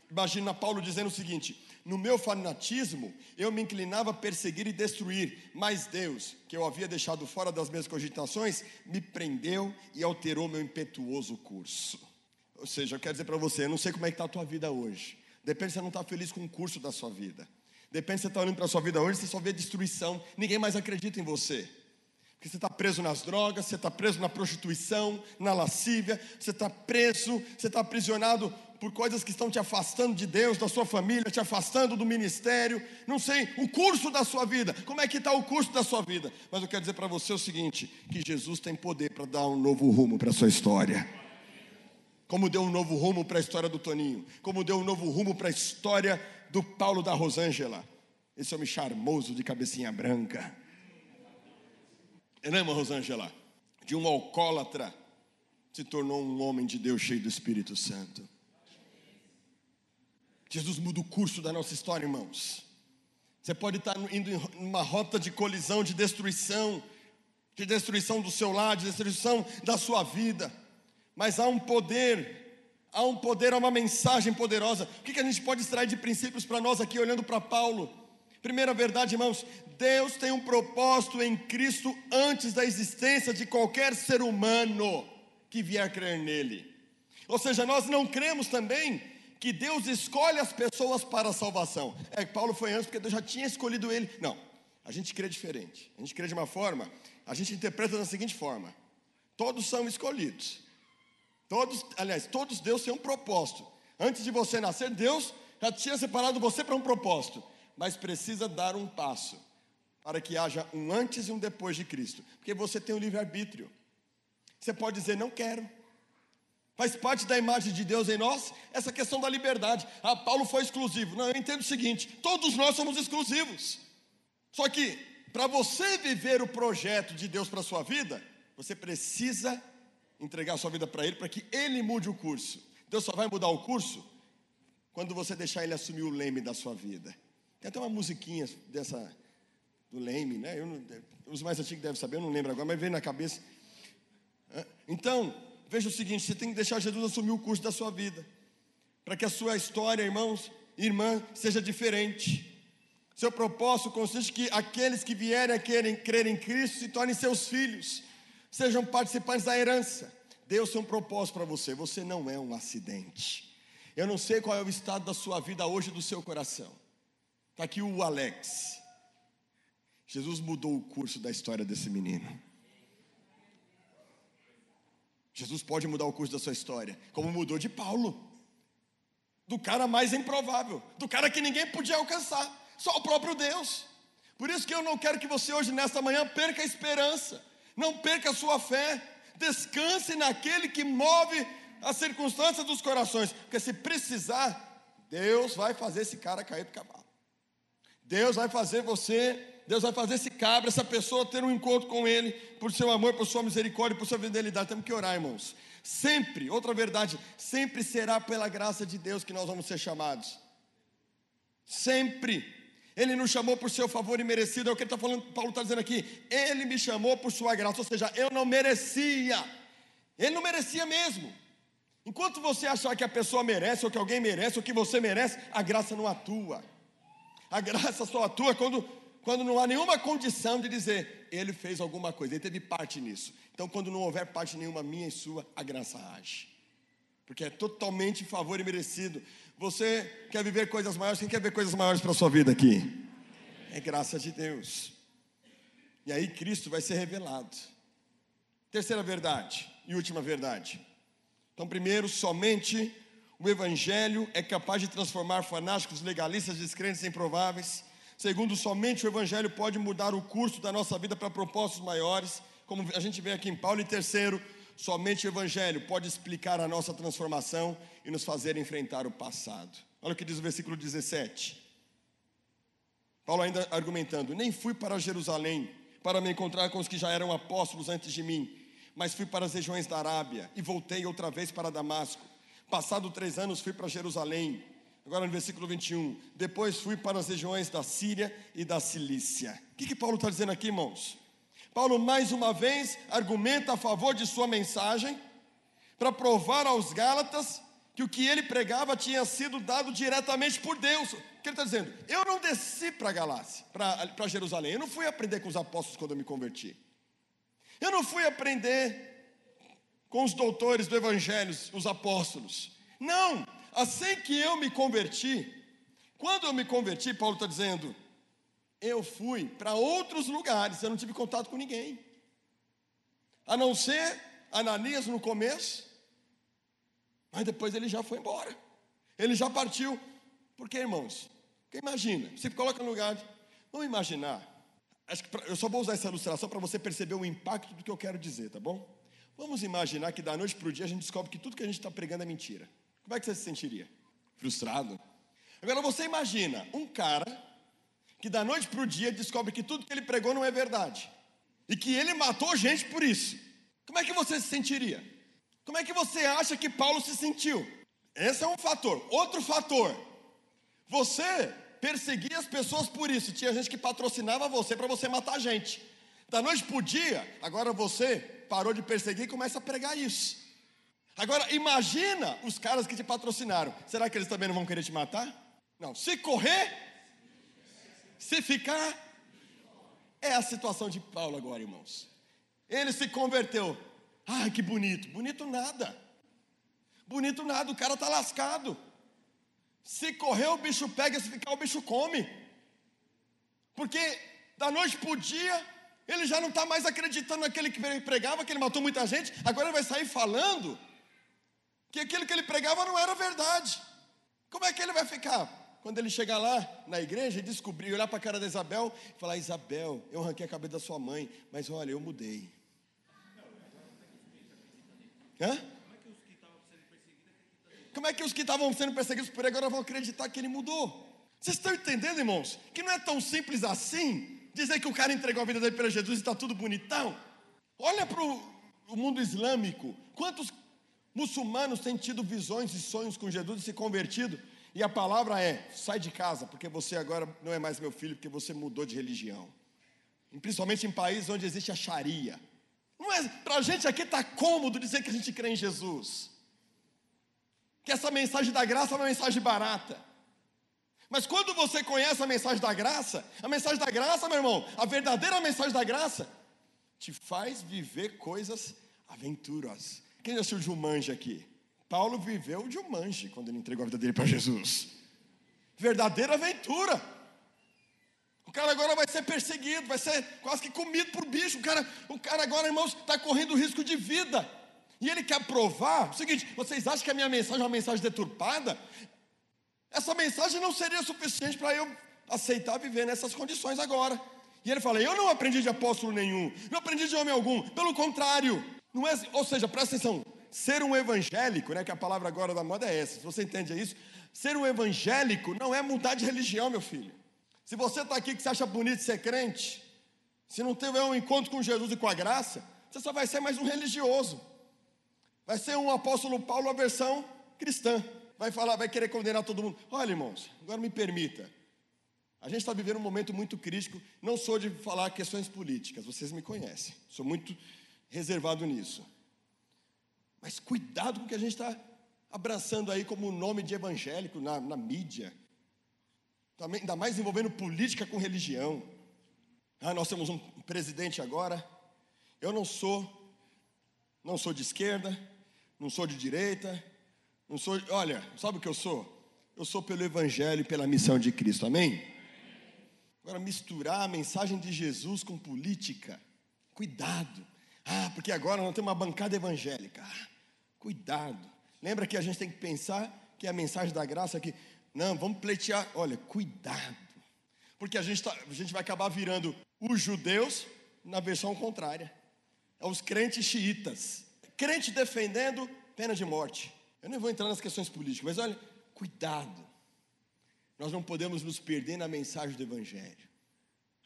imagina Paulo dizendo o seguinte: No meu fanatismo, eu me inclinava a perseguir e destruir, mas Deus, que eu havia deixado fora das minhas cogitações, me prendeu e alterou meu impetuoso curso. Ou seja, eu quero dizer para você, eu não sei como é que está a tua vida hoje. Depende se você não está feliz com o curso da sua vida. Depende se você está olhando para a sua vida hoje, você só vê destruição. Ninguém mais acredita em você. Porque você está preso nas drogas, você está preso na prostituição, na lascívia, você está preso, você está aprisionado por coisas que estão te afastando de Deus, da sua família, te afastando do ministério. Não sei, o curso da sua vida. Como é que está o curso da sua vida? Mas eu quero dizer para você o seguinte: que Jesus tem poder para dar um novo rumo para a sua história como deu um novo rumo para a história do Toninho, como deu um novo rumo para a história do Paulo da Rosângela, esse homem charmoso de cabecinha branca. Não é, irmã Rosângela? De um alcoólatra se tornou um homem de Deus cheio do Espírito Santo. Jesus muda o curso da nossa história, irmãos. Você pode estar indo em uma rota de colisão, de destruição, de destruição do seu lar, de destruição da sua vida mas há um poder, há um poder, há uma mensagem poderosa. O que a gente pode extrair de princípios para nós aqui, olhando para Paulo? Primeira verdade, irmãos, Deus tem um propósito em Cristo antes da existência de qualquer ser humano que vier crer nele. Ou seja, nós não cremos também que Deus escolhe as pessoas para a salvação. É, Paulo foi antes porque Deus já tinha escolhido ele. Não, a gente crê diferente. A gente crê de uma forma, a gente interpreta da seguinte forma: todos são escolhidos. Todos, aliás, todos Deus têm um propósito. Antes de você nascer, Deus já tinha separado você para um propósito, mas precisa dar um passo para que haja um antes e um depois de Cristo, porque você tem o livre-arbítrio. Você pode dizer, não quero. Faz parte da imagem de Deus em nós essa questão da liberdade. Ah, Paulo foi exclusivo. Não, eu entendo o seguinte: todos nós somos exclusivos. Só que, para você viver o projeto de Deus para a sua vida, você precisa entregar a sua vida para Ele, para que Ele mude o curso. Deus só vai mudar o curso quando você deixar Ele assumir o leme da sua vida. Tem até uma musiquinha dessa, do leme, né? Não, os mais antigos devem saber, eu não lembro agora, mas veio na cabeça. Então, veja o seguinte: você tem que deixar Jesus assumir o curso da sua vida, para que a sua história, irmãos, irmã, seja diferente. Seu propósito consiste que aqueles que vierem a querer crer em Cristo se tornem seus filhos sejam participantes da herança. Deus tem um propósito para você. Você não é um acidente. Eu não sei qual é o estado da sua vida hoje, do seu coração. Está aqui o Alex. Jesus mudou o curso da história desse menino. Jesus pode mudar o curso da sua história, como mudou de Paulo, do cara mais improvável, do cara que ninguém podia alcançar, só o próprio Deus. Por isso que eu não quero que você hoje, nesta manhã, perca a esperança, não perca a sua fé, descanse naquele que move as circunstâncias dos corações, porque se precisar, Deus vai fazer esse cara cair do cavalo. Deus vai fazer você, Deus vai fazer esse cabra, essa pessoa ter um encontro com Ele, por seu amor, por sua misericórdia, por sua fidelidade. Temos que orar, irmãos. Sempre, outra verdade, sempre será pela graça de Deus que nós vamos ser chamados. Sempre. Ele nos chamou por seu favor imerecido, é o que ele está falando, Paulo está dizendo aqui. Ele me chamou por sua graça, ou seja, eu não merecia. Ele não merecia mesmo. Enquanto você achar que a pessoa merece, ou que alguém merece, ou que você merece, a graça não atua. A graça só atua quando, quando não há nenhuma condição de dizer, ele fez alguma coisa, ele teve parte nisso. Então, quando não houver parte nenhuma minha e sua, a graça age. Porque é totalmente favor e merecido. Você quer viver coisas maiores? Quem quer ver coisas maiores para a sua vida aqui? É graça de Deus. E aí Cristo vai ser revelado. Terceira verdade e última verdade. Então, primeiro, somente o Evangelho é capaz de transformar fanáticos, legalistas, descrentes e improváveis. Segundo, somente o Evangelho pode mudar o curso da nossa vida para propósitos maiores, como a gente vê aqui em Paulo. E terceiro, somente o Evangelho pode explicar a nossa transformação e nos fazer enfrentar o passado. Olha o que diz o versículo 17. Paulo ainda argumentando: Nem fui para Jerusalém para me encontrar com os que já eram apóstolos antes de mim mas fui para as regiões da Arábia e voltei outra vez para Damasco. Passado três anos, fui para Jerusalém. Agora no versículo 21. Depois fui para as regiões da Síria e da Cilícia. O que, que Paulo está dizendo aqui, irmãos? Paulo, mais uma vez, argumenta a favor de sua mensagem, para provar aos Gálatas que o que ele pregava tinha sido dado diretamente por Deus. O que ele está dizendo? Eu não desci para Galácia, para Jerusalém. Eu não fui aprender com os apóstolos quando eu me converti. Eu não fui aprender com os doutores do Evangelho, os apóstolos. Não, assim que eu me converti, quando eu me converti, Paulo está dizendo, eu fui para outros lugares, eu não tive contato com ninguém, a não ser Ananias no começo, mas depois ele já foi embora, ele já partiu, porque irmãos, porque imagina, você coloca no lugar, de, vamos imaginar, que pra, eu só vou usar essa ilustração para você perceber o impacto do que eu quero dizer, tá bom? Vamos imaginar que da noite para o dia a gente descobre que tudo que a gente está pregando é mentira. Como é que você se sentiria? Frustrado? Agora você imagina um cara que da noite para o dia descobre que tudo que ele pregou não é verdade e que ele matou gente por isso. Como é que você se sentiria? Como é que você acha que Paulo se sentiu? Esse é um fator. Outro fator. Você perseguia as pessoas por isso. Tinha gente que patrocinava você para você matar gente. Da noite para o dia, agora você parou de perseguir e começa a pregar isso. Agora imagina os caras que te patrocinaram. Será que eles também não vão querer te matar? Não. Se correr, se ficar, é a situação de Paulo agora, irmãos. Ele se converteu. Ai, que bonito. Bonito nada. Bonito nada, o cara está lascado. Se correr, o bicho pega, se ficar, o bicho come. Porque da noite para o dia, ele já não está mais acreditando naquele que pregava, que ele matou muita gente, agora ele vai sair falando que aquilo que ele pregava não era verdade. Como é que ele vai ficar? Quando ele chegar lá na igreja e descobrir, olhar para a cara da Isabel e falar: Isabel, eu arranquei a cabeça da sua mãe, mas olha, eu mudei. Hã? Como é que os que estavam sendo perseguidos por ele agora vão acreditar que ele mudou? Vocês estão entendendo, irmãos? Que não é tão simples assim dizer que o cara entregou a vida dele para Jesus e está tudo bonitão. Olha para o mundo islâmico. Quantos muçulmanos têm tido visões e sonhos com Jesus e se convertido? E a palavra é: sai de casa, porque você agora não é mais meu filho, porque você mudou de religião. Principalmente em países onde existe a Sharia. É, para a gente aqui está cômodo dizer que a gente crê em Jesus que essa mensagem da graça é uma mensagem barata. Mas quando você conhece a mensagem da graça, a mensagem da graça, meu irmão, a verdadeira mensagem da graça, te faz viver coisas aventuras. Quem já assistiu Jumanji aqui? Paulo viveu Jumanji quando ele entregou a vida dele para Jesus. Verdadeira aventura. O cara agora vai ser perseguido, vai ser quase que comido por bicho. O cara, o cara agora, irmãos, está correndo risco de vida. E ele quer provar o seguinte: vocês acham que a minha mensagem é uma mensagem deturpada? Essa mensagem não seria suficiente para eu aceitar viver nessas condições agora. E ele fala: Eu não aprendi de apóstolo nenhum, não aprendi de homem algum, pelo contrário. Não é, ou seja, presta atenção: ser um evangélico, né, que a palavra agora da moda é essa, se você entende isso, ser um evangélico não é mudar de religião, meu filho. Se você está aqui que você acha bonito ser crente, se não tiver um encontro com Jesus e com a graça, você só vai ser mais um religioso. Vai ser um apóstolo Paulo a versão cristã. Vai falar, vai querer condenar todo mundo. Olha, irmãos, agora me permita. A gente está vivendo um momento muito crítico. Não sou de falar questões políticas, vocês me conhecem. Sou muito reservado nisso. Mas cuidado com o que a gente está abraçando aí como nome de evangélico na, na mídia. Também, ainda mais envolvendo política com religião. Ah, nós temos um presidente agora. Eu não sou, não sou de esquerda, não sou de direita, não sou. Olha, sabe o que eu sou? Eu sou pelo Evangelho e pela missão de Cristo, amém? Agora, misturar a mensagem de Jesus com política, cuidado. Ah, porque agora não tem uma bancada evangélica. Ah, cuidado. Lembra que a gente tem que pensar que a mensagem da graça aqui. Não, vamos pleitear. Olha, cuidado. Porque a gente, tá, a gente vai acabar virando os judeus na versão contrária. É os crentes xiitas. Crente defendendo pena de morte. Eu nem vou entrar nas questões políticas, mas olha, cuidado. Nós não podemos nos perder na mensagem do Evangelho.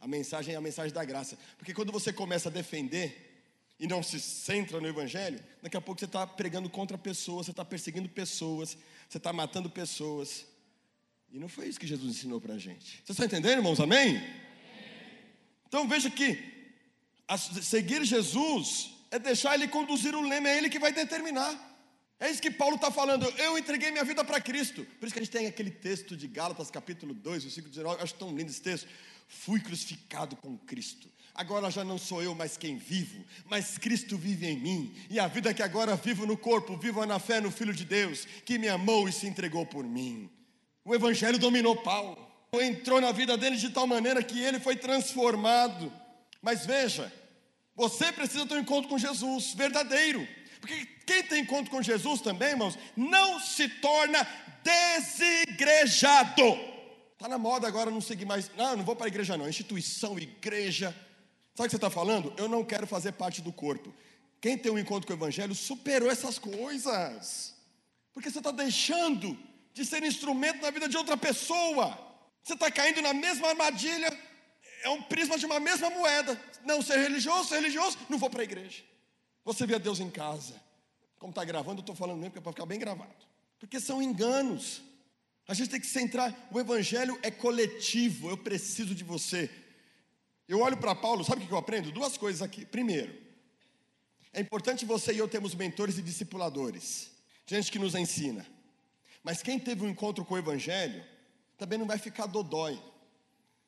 A mensagem é a mensagem da graça. Porque quando você começa a defender e não se centra no Evangelho, daqui a pouco você está pregando contra pessoas, você está perseguindo pessoas, você está matando pessoas. E não foi isso que Jesus ensinou para a gente. Vocês estão entendendo, irmãos? Amém? Então veja que seguir Jesus é deixar Ele conduzir o leme, é Ele que vai determinar. É isso que Paulo está falando. Eu entreguei minha vida para Cristo. Por isso que a gente tem aquele texto de Gálatas, capítulo 2, versículo 19. Eu acho tão lindo esse texto. Fui crucificado com Cristo. Agora já não sou eu mais quem vivo, mas Cristo vive em mim. E a vida que agora vivo no corpo, vivo na fé no Filho de Deus, que me amou e se entregou por mim. O Evangelho dominou Paulo. Entrou na vida dele de tal maneira que ele foi transformado. Mas veja, você precisa ter um encontro com Jesus verdadeiro. Porque quem tem encontro com Jesus também, irmãos, não se torna desigrejado. Está na moda agora não seguir mais. Não, não vou para a igreja, não. Instituição, igreja. Sabe o que você está falando? Eu não quero fazer parte do corpo. Quem tem um encontro com o Evangelho superou essas coisas. Porque você está deixando de ser instrumento na vida de outra pessoa. Você está caindo na mesma armadilha. É um prisma de uma mesma moeda. Não ser religioso, ser religioso, não vou para a igreja. Você vê a Deus em casa. Como está gravando, eu estou falando mesmo, porque é para ficar bem gravado. Porque são enganos. A gente tem que centrar. O evangelho é coletivo. Eu preciso de você. Eu olho para Paulo, sabe o que eu aprendo? Duas coisas aqui. Primeiro, é importante você e eu termos mentores e discipuladores, gente que nos ensina. Mas quem teve um encontro com o Evangelho também não vai ficar dodói.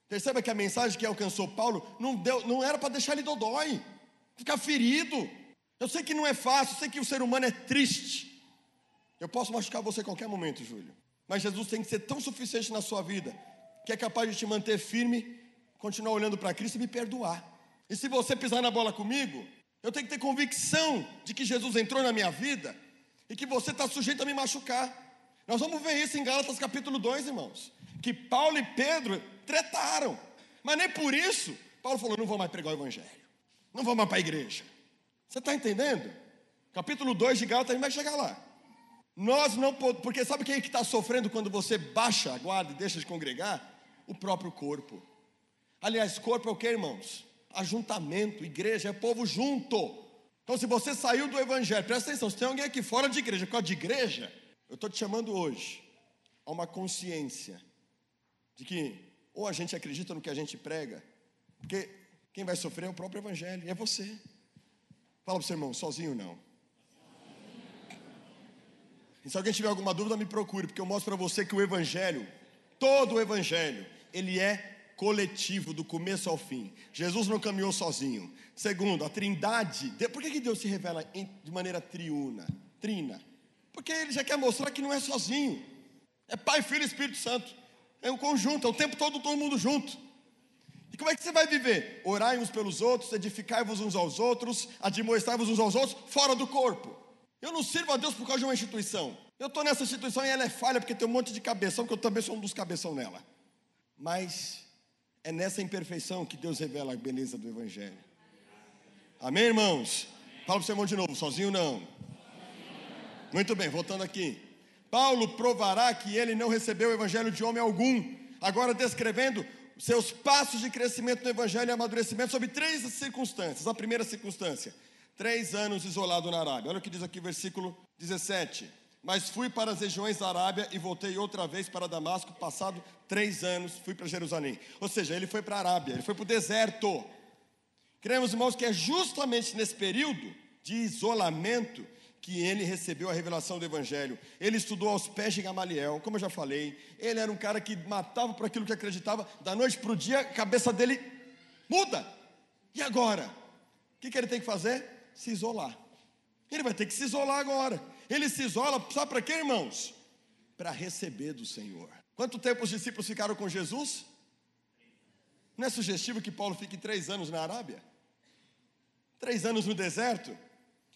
Perceba que a mensagem que alcançou Paulo não, deu, não era para deixar ele dodói, ficar ferido. Eu sei que não é fácil, eu sei que o ser humano é triste. Eu posso machucar você a qualquer momento, Júlio. Mas Jesus tem que ser tão suficiente na sua vida que é capaz de te manter firme, continuar olhando para Cristo e me perdoar. E se você pisar na bola comigo, eu tenho que ter convicção de que Jesus entrou na minha vida e que você está sujeito a me machucar. Nós vamos ver isso em Gálatas capítulo 2, irmãos. Que Paulo e Pedro tretaram. Mas nem por isso, Paulo falou: não vou mais pregar o Evangelho. Não vou mais para a igreja. Você está entendendo? Capítulo 2 de Gálatas, a gente vai chegar lá. Nós não podemos, porque sabe quem é que está sofrendo quando você baixa a guarda e deixa de congregar? O próprio corpo. Aliás, corpo é o que, irmãos? Ajuntamento, igreja, é povo junto. Então, se você saiu do evangelho, presta atenção, se tem alguém aqui fora de igreja, por causa de igreja, eu estou te chamando hoje a uma consciência de que ou a gente acredita no que a gente prega, porque quem vai sofrer é o próprio evangelho, é você. Fala para o seu irmão, sozinho não. E se alguém tiver alguma dúvida, me procure, porque eu mostro para você que o Evangelho, todo o Evangelho, ele é coletivo, do começo ao fim. Jesus não caminhou sozinho. Segundo, a trindade. Por que Deus se revela de maneira triuna? Trina. Porque ele já quer mostrar que não é sozinho. É Pai, Filho e Espírito Santo. É um conjunto, é o tempo todo todo mundo junto. E como é que você vai viver? Orai uns pelos outros, edificai-vos uns aos outros, admoestai-vos uns aos outros, fora do corpo. Eu não sirvo a Deus por causa de uma instituição. Eu estou nessa instituição e ela é falha porque tem um monte de cabeção, que eu também sou um dos cabeção nela. Mas é nessa imperfeição que Deus revela a beleza do Evangelho. Amém, irmãos? Fala para o seu irmão de novo, sozinho não. Muito bem, voltando aqui. Paulo provará que ele não recebeu o evangelho de homem algum, agora descrevendo seus passos de crescimento no evangelho e amadurecimento sobre três circunstâncias. A primeira circunstância, três anos isolado na Arábia. Olha o que diz aqui, versículo 17. Mas fui para as regiões da Arábia e voltei outra vez para Damasco, passado três anos, fui para Jerusalém. Ou seja, ele foi para a Arábia, ele foi para o deserto. Cremos, irmãos, que é justamente nesse período de isolamento que ele recebeu a revelação do Evangelho. Ele estudou aos pés de Gamaliel, como eu já falei. Ele era um cara que matava por aquilo que acreditava. Da noite para o dia, a cabeça dele muda. E agora? O que, que ele tem que fazer? Se isolar. Ele vai ter que se isolar agora. Ele se isola, sabe para quê, irmãos? Para receber do Senhor. Quanto tempo os discípulos ficaram com Jesus? Não é sugestivo que Paulo fique três anos na Arábia? Três anos no deserto?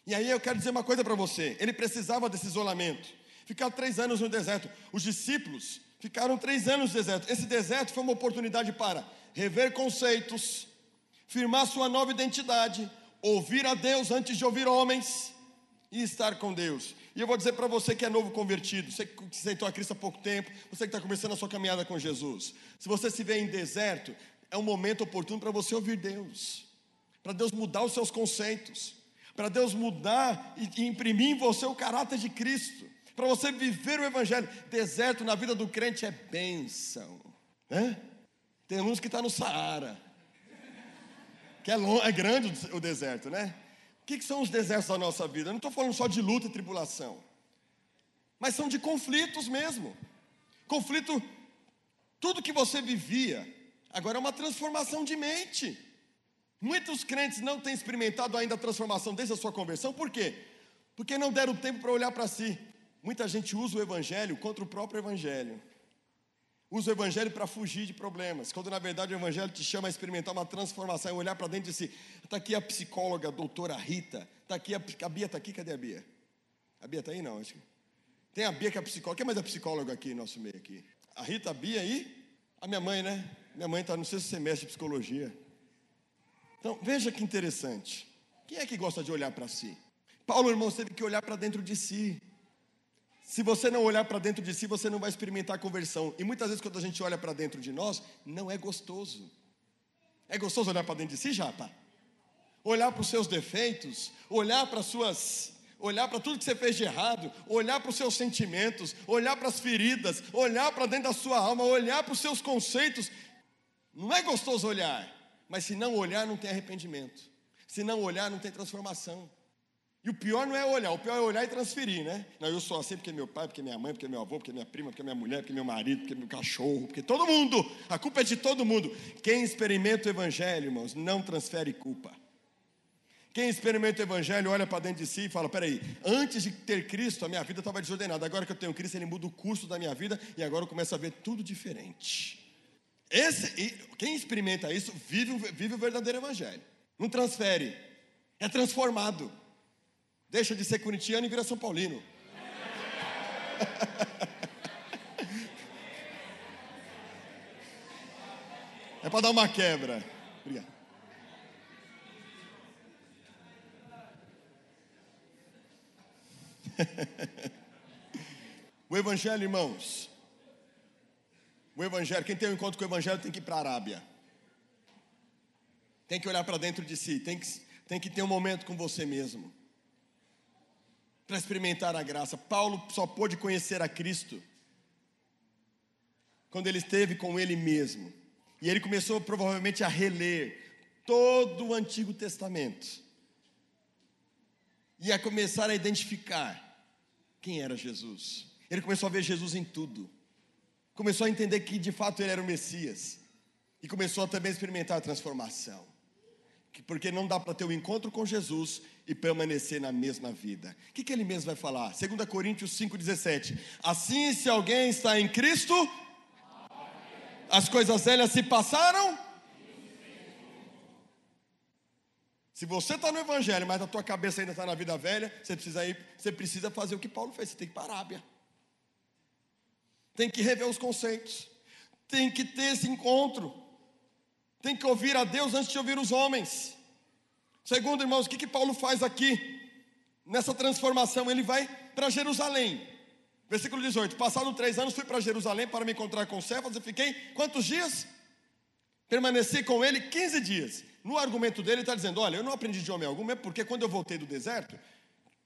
E aí eu quero dizer uma coisa para você: ele precisava desse isolamento. Ficar três anos no deserto. Os discípulos ficaram três anos no deserto. Esse deserto foi uma oportunidade para rever conceitos, firmar sua nova identidade, ouvir a Deus antes de ouvir homens e estar com Deus. E eu vou dizer para você que é novo convertido, você que aceitou a Cristo há pouco tempo, você que está começando a sua caminhada com Jesus. Se você se vê em deserto, é um momento oportuno para você ouvir Deus, para Deus mudar os seus conceitos para Deus mudar e, imprimir em você o caráter de Cristo, para você viver o Evangelho. Deserto na vida do crente é bênção. Né? Tem uns que estão tá no Saara, que é, é grande o deserto, né? O que, que são os desertos da nossa vida? Eu não estou falando só de luta e tribulação, mas são de conflitos mesmo. Conflito, tudo que você vivia, agora é uma transformação de mente. Muitos crentes não têm experimentado ainda a transformação desde a sua conversão, por quê? Porque não deram tempo para olhar para si. Muita gente usa o evangelho contra o próprio evangelho. Usa o evangelho para fugir de problemas, quando na verdade o evangelho te chama a experimentar uma transformação, e olhar para dentro de si. Está aqui a psicóloga, a doutora Rita. Está aqui a, a Bia, está aqui, cadê a Bia? A Bia está aí? Não, acho que. Tem a Bia que é psicóloga. Quem mais é psicóloga aqui no nosso meio aqui? A Rita, a Bia aí? A minha mãe, né? Minha mãe está no sexto semestre de psicologia. Então, veja que interessante. Quem é que gosta de olhar para si? Paulo, irmão, teve que olhar para dentro de si. Se você não olhar para dentro de si, você não vai experimentar a conversão. E muitas vezes, quando a gente olha para dentro de nós, não é gostoso. É gostoso olhar para dentro de si, Japa? Olhar para os seus defeitos, olhar para suas. Olhar para tudo que você fez de errado, olhar para os seus sentimentos, olhar para as feridas, olhar para dentro da sua alma, olhar para os seus conceitos. Não é gostoso olhar. Mas se não olhar, não tem arrependimento. Se não olhar, não tem transformação. E o pior não é olhar, o pior é olhar e transferir, né? Não, eu sou assim porque meu pai, porque minha mãe, porque meu avô, porque minha prima, porque minha mulher, porque meu marido, porque meu cachorro, porque todo mundo. A culpa é de todo mundo. Quem experimenta o evangelho, irmãos, não transfere culpa. Quem experimenta o evangelho olha para dentro de si e fala: peraí, antes de ter Cristo, a minha vida estava desordenada. Agora que eu tenho Cristo, Ele muda o curso da minha vida e agora eu começo a ver tudo diferente. Esse, quem experimenta isso vive, vive o verdadeiro evangelho. Não transfere, é transformado. Deixa de ser corintiano e vira São Paulino. é para dar uma quebra. Obrigado. o Evangelho, irmãos, o Evangelho, quem tem um encontro com o Evangelho tem que ir para a Arábia. Tem que olhar para dentro de si, tem que, tem que ter um momento com você mesmo. Para experimentar a graça. Paulo só pôde conhecer a Cristo quando ele esteve com ele mesmo. E ele começou provavelmente a reler todo o Antigo Testamento. E a começar a identificar quem era Jesus. Ele começou a ver Jesus em tudo começou a entender que de fato ele era o Messias e começou a também experimentar a transformação. Porque não dá para ter o um encontro com Jesus e permanecer na mesma vida. O que, que ele mesmo vai falar? 2 Coríntios 5,17. Assim, se alguém está em Cristo, as coisas velhas se passaram. Se você está no Evangelho, mas a tua cabeça ainda está na vida velha, você precisa, ir, você precisa fazer o que Paulo fez, você tem que ir para a Arábia. Tem que rever os conceitos. Tem que ter esse encontro. Tem que ouvir a Deus antes de ouvir os homens. Segundo, irmãos, o que, que Paulo faz aqui? Nessa transformação, ele vai para Jerusalém. Versículo 18: Passado três anos, fui para Jerusalém para me encontrar com Cefas e fiquei quantos dias? Permaneci com ele 15 dias. No argumento dele, ele está dizendo: Olha, eu não aprendi de homem algum, mesmo porque quando eu voltei do deserto,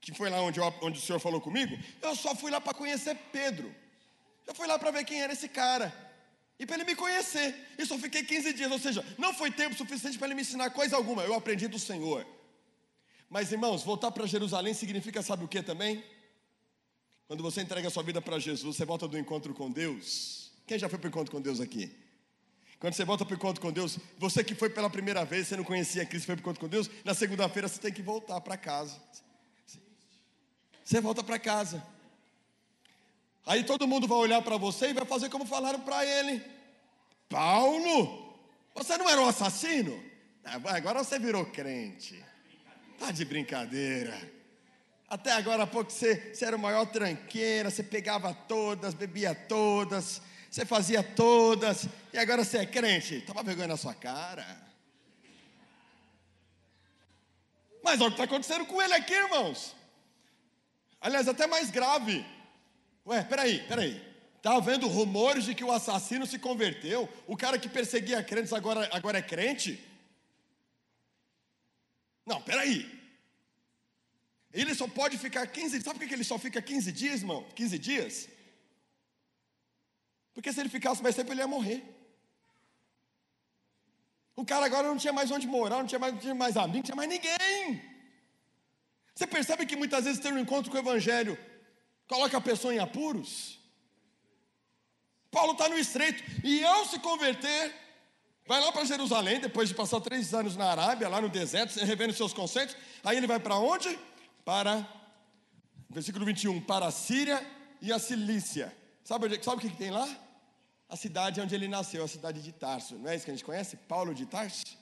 que foi lá onde, eu, onde o Senhor falou comigo, eu só fui lá para conhecer Pedro. Eu fui lá para ver quem era esse cara. E para ele me conhecer. E só fiquei 15 dias. Ou seja, não foi tempo suficiente para ele me ensinar coisa alguma. Eu aprendi do Senhor. Mas irmãos, voltar para Jerusalém significa, sabe o que também? Quando você entrega a sua vida para Jesus, você volta do encontro com Deus. Quem já foi para o encontro com Deus aqui? Quando você volta para o encontro com Deus, você que foi pela primeira vez, você não conhecia Cristo, foi para o encontro com Deus, na segunda-feira você tem que voltar para casa. Você volta para casa. Aí todo mundo vai olhar para você e vai fazer como falaram para ele: Paulo, você não era um assassino? Agora você virou crente. Tá de brincadeira. Até agora há pouco você, você era o maior tranqueira, você pegava todas, bebia todas, você fazia todas, e agora você é crente. Toma vergonha na sua cara. Mas olha o que está acontecendo com ele aqui, irmãos. Aliás, até mais grave. Ué, peraí, peraí. Está havendo rumores de que o assassino se converteu? O cara que perseguia crentes agora, agora é crente? Não, peraí. Ele só pode ficar 15 Sabe por que ele só fica 15 dias, irmão? 15 dias? Porque se ele ficasse mais tempo, ele ia morrer. O cara agora não tinha mais onde morar, não tinha mais, não tinha mais amigo, não tinha mais ninguém. Você percebe que muitas vezes ter um encontro com o Evangelho coloca a pessoa em apuros. Paulo está no estreito, e ao se converter, vai lá para Jerusalém, depois de passar três anos na Arábia, lá no deserto, revendo seus conceitos, aí ele vai para onde? Para, versículo 21, para a Síria e a Cilícia. Sabe, sabe o que, que tem lá? A cidade onde ele nasceu, a cidade de Tarso. Não é isso que a gente conhece? Paulo de Tarso.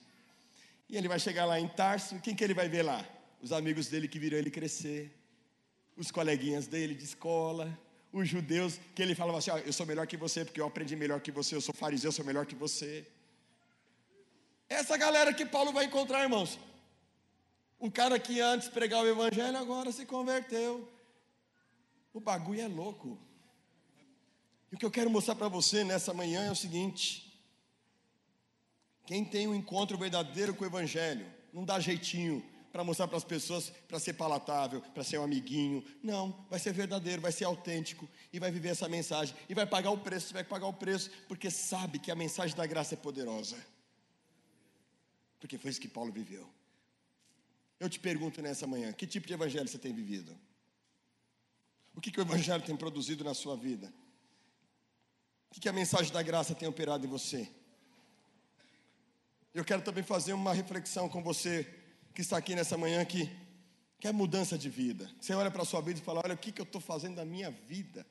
E ele vai chegar lá em Tarso, quem que ele vai ver lá? Os amigos dele que viram ele crescer os coleguinhas dele de escola, os judeus, que ele falava assim: Eu sou melhor que você, porque eu aprendi melhor que você, eu sou fariseu, eu sou melhor que você. Essa galera que Paulo vai encontrar, irmãos. O cara que antes pregava o evangelho agora se converteu. O bagulho é louco. E o que eu quero mostrar para você nessa manhã é o seguinte: quem tem um encontro verdadeiro com o evangelho, não dá jeitinho, para mostrar para as pessoas, para ser palatável, para ser um amiguinho. Não, vai ser verdadeiro, vai ser autêntico e vai viver essa mensagem e vai pagar o preço, vai pagar o preço, porque sabe que a mensagem da graça é poderosa. Porque foi isso que Paulo viveu. Eu te pergunto nessa manhã, que tipo de evangelho você tem vivido? O que, que o evangelho tem produzido na sua vida? O que, que a mensagem da graça tem operado em você? Eu quero também fazer uma reflexão com você que está aqui nessa manhã que quer mudança de vida. Você olha para a sua vida e fala: Olha, o que, que eu estou fazendo da minha vida?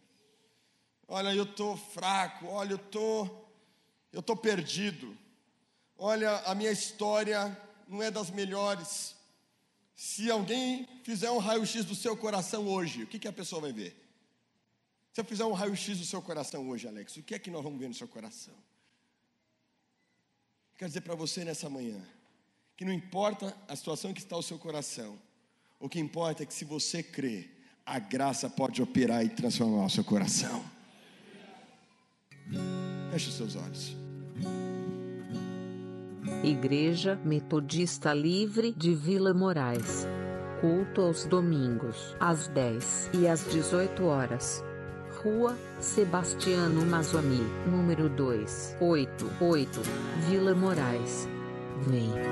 Olha, eu estou fraco. Olha, eu tô, eu estou perdido. Olha, a minha história não é das melhores. Se alguém fizer um raio-x do seu coração hoje, o que, que a pessoa vai ver? Se eu fizer um raio-x do seu coração hoje, Alex, o que é que nós vamos ver no seu coração? Quero dizer para você nessa manhã, que não importa a situação que está o seu coração, o que importa é que se você crê, a graça pode operar e transformar o seu coração. Feche os seus olhos. Igreja Metodista Livre de Vila Moraes. Culto aos domingos, às 10 e às 18 horas. Rua Sebastiano Mazzoni, número 2, 88, Vila Moraes. Me.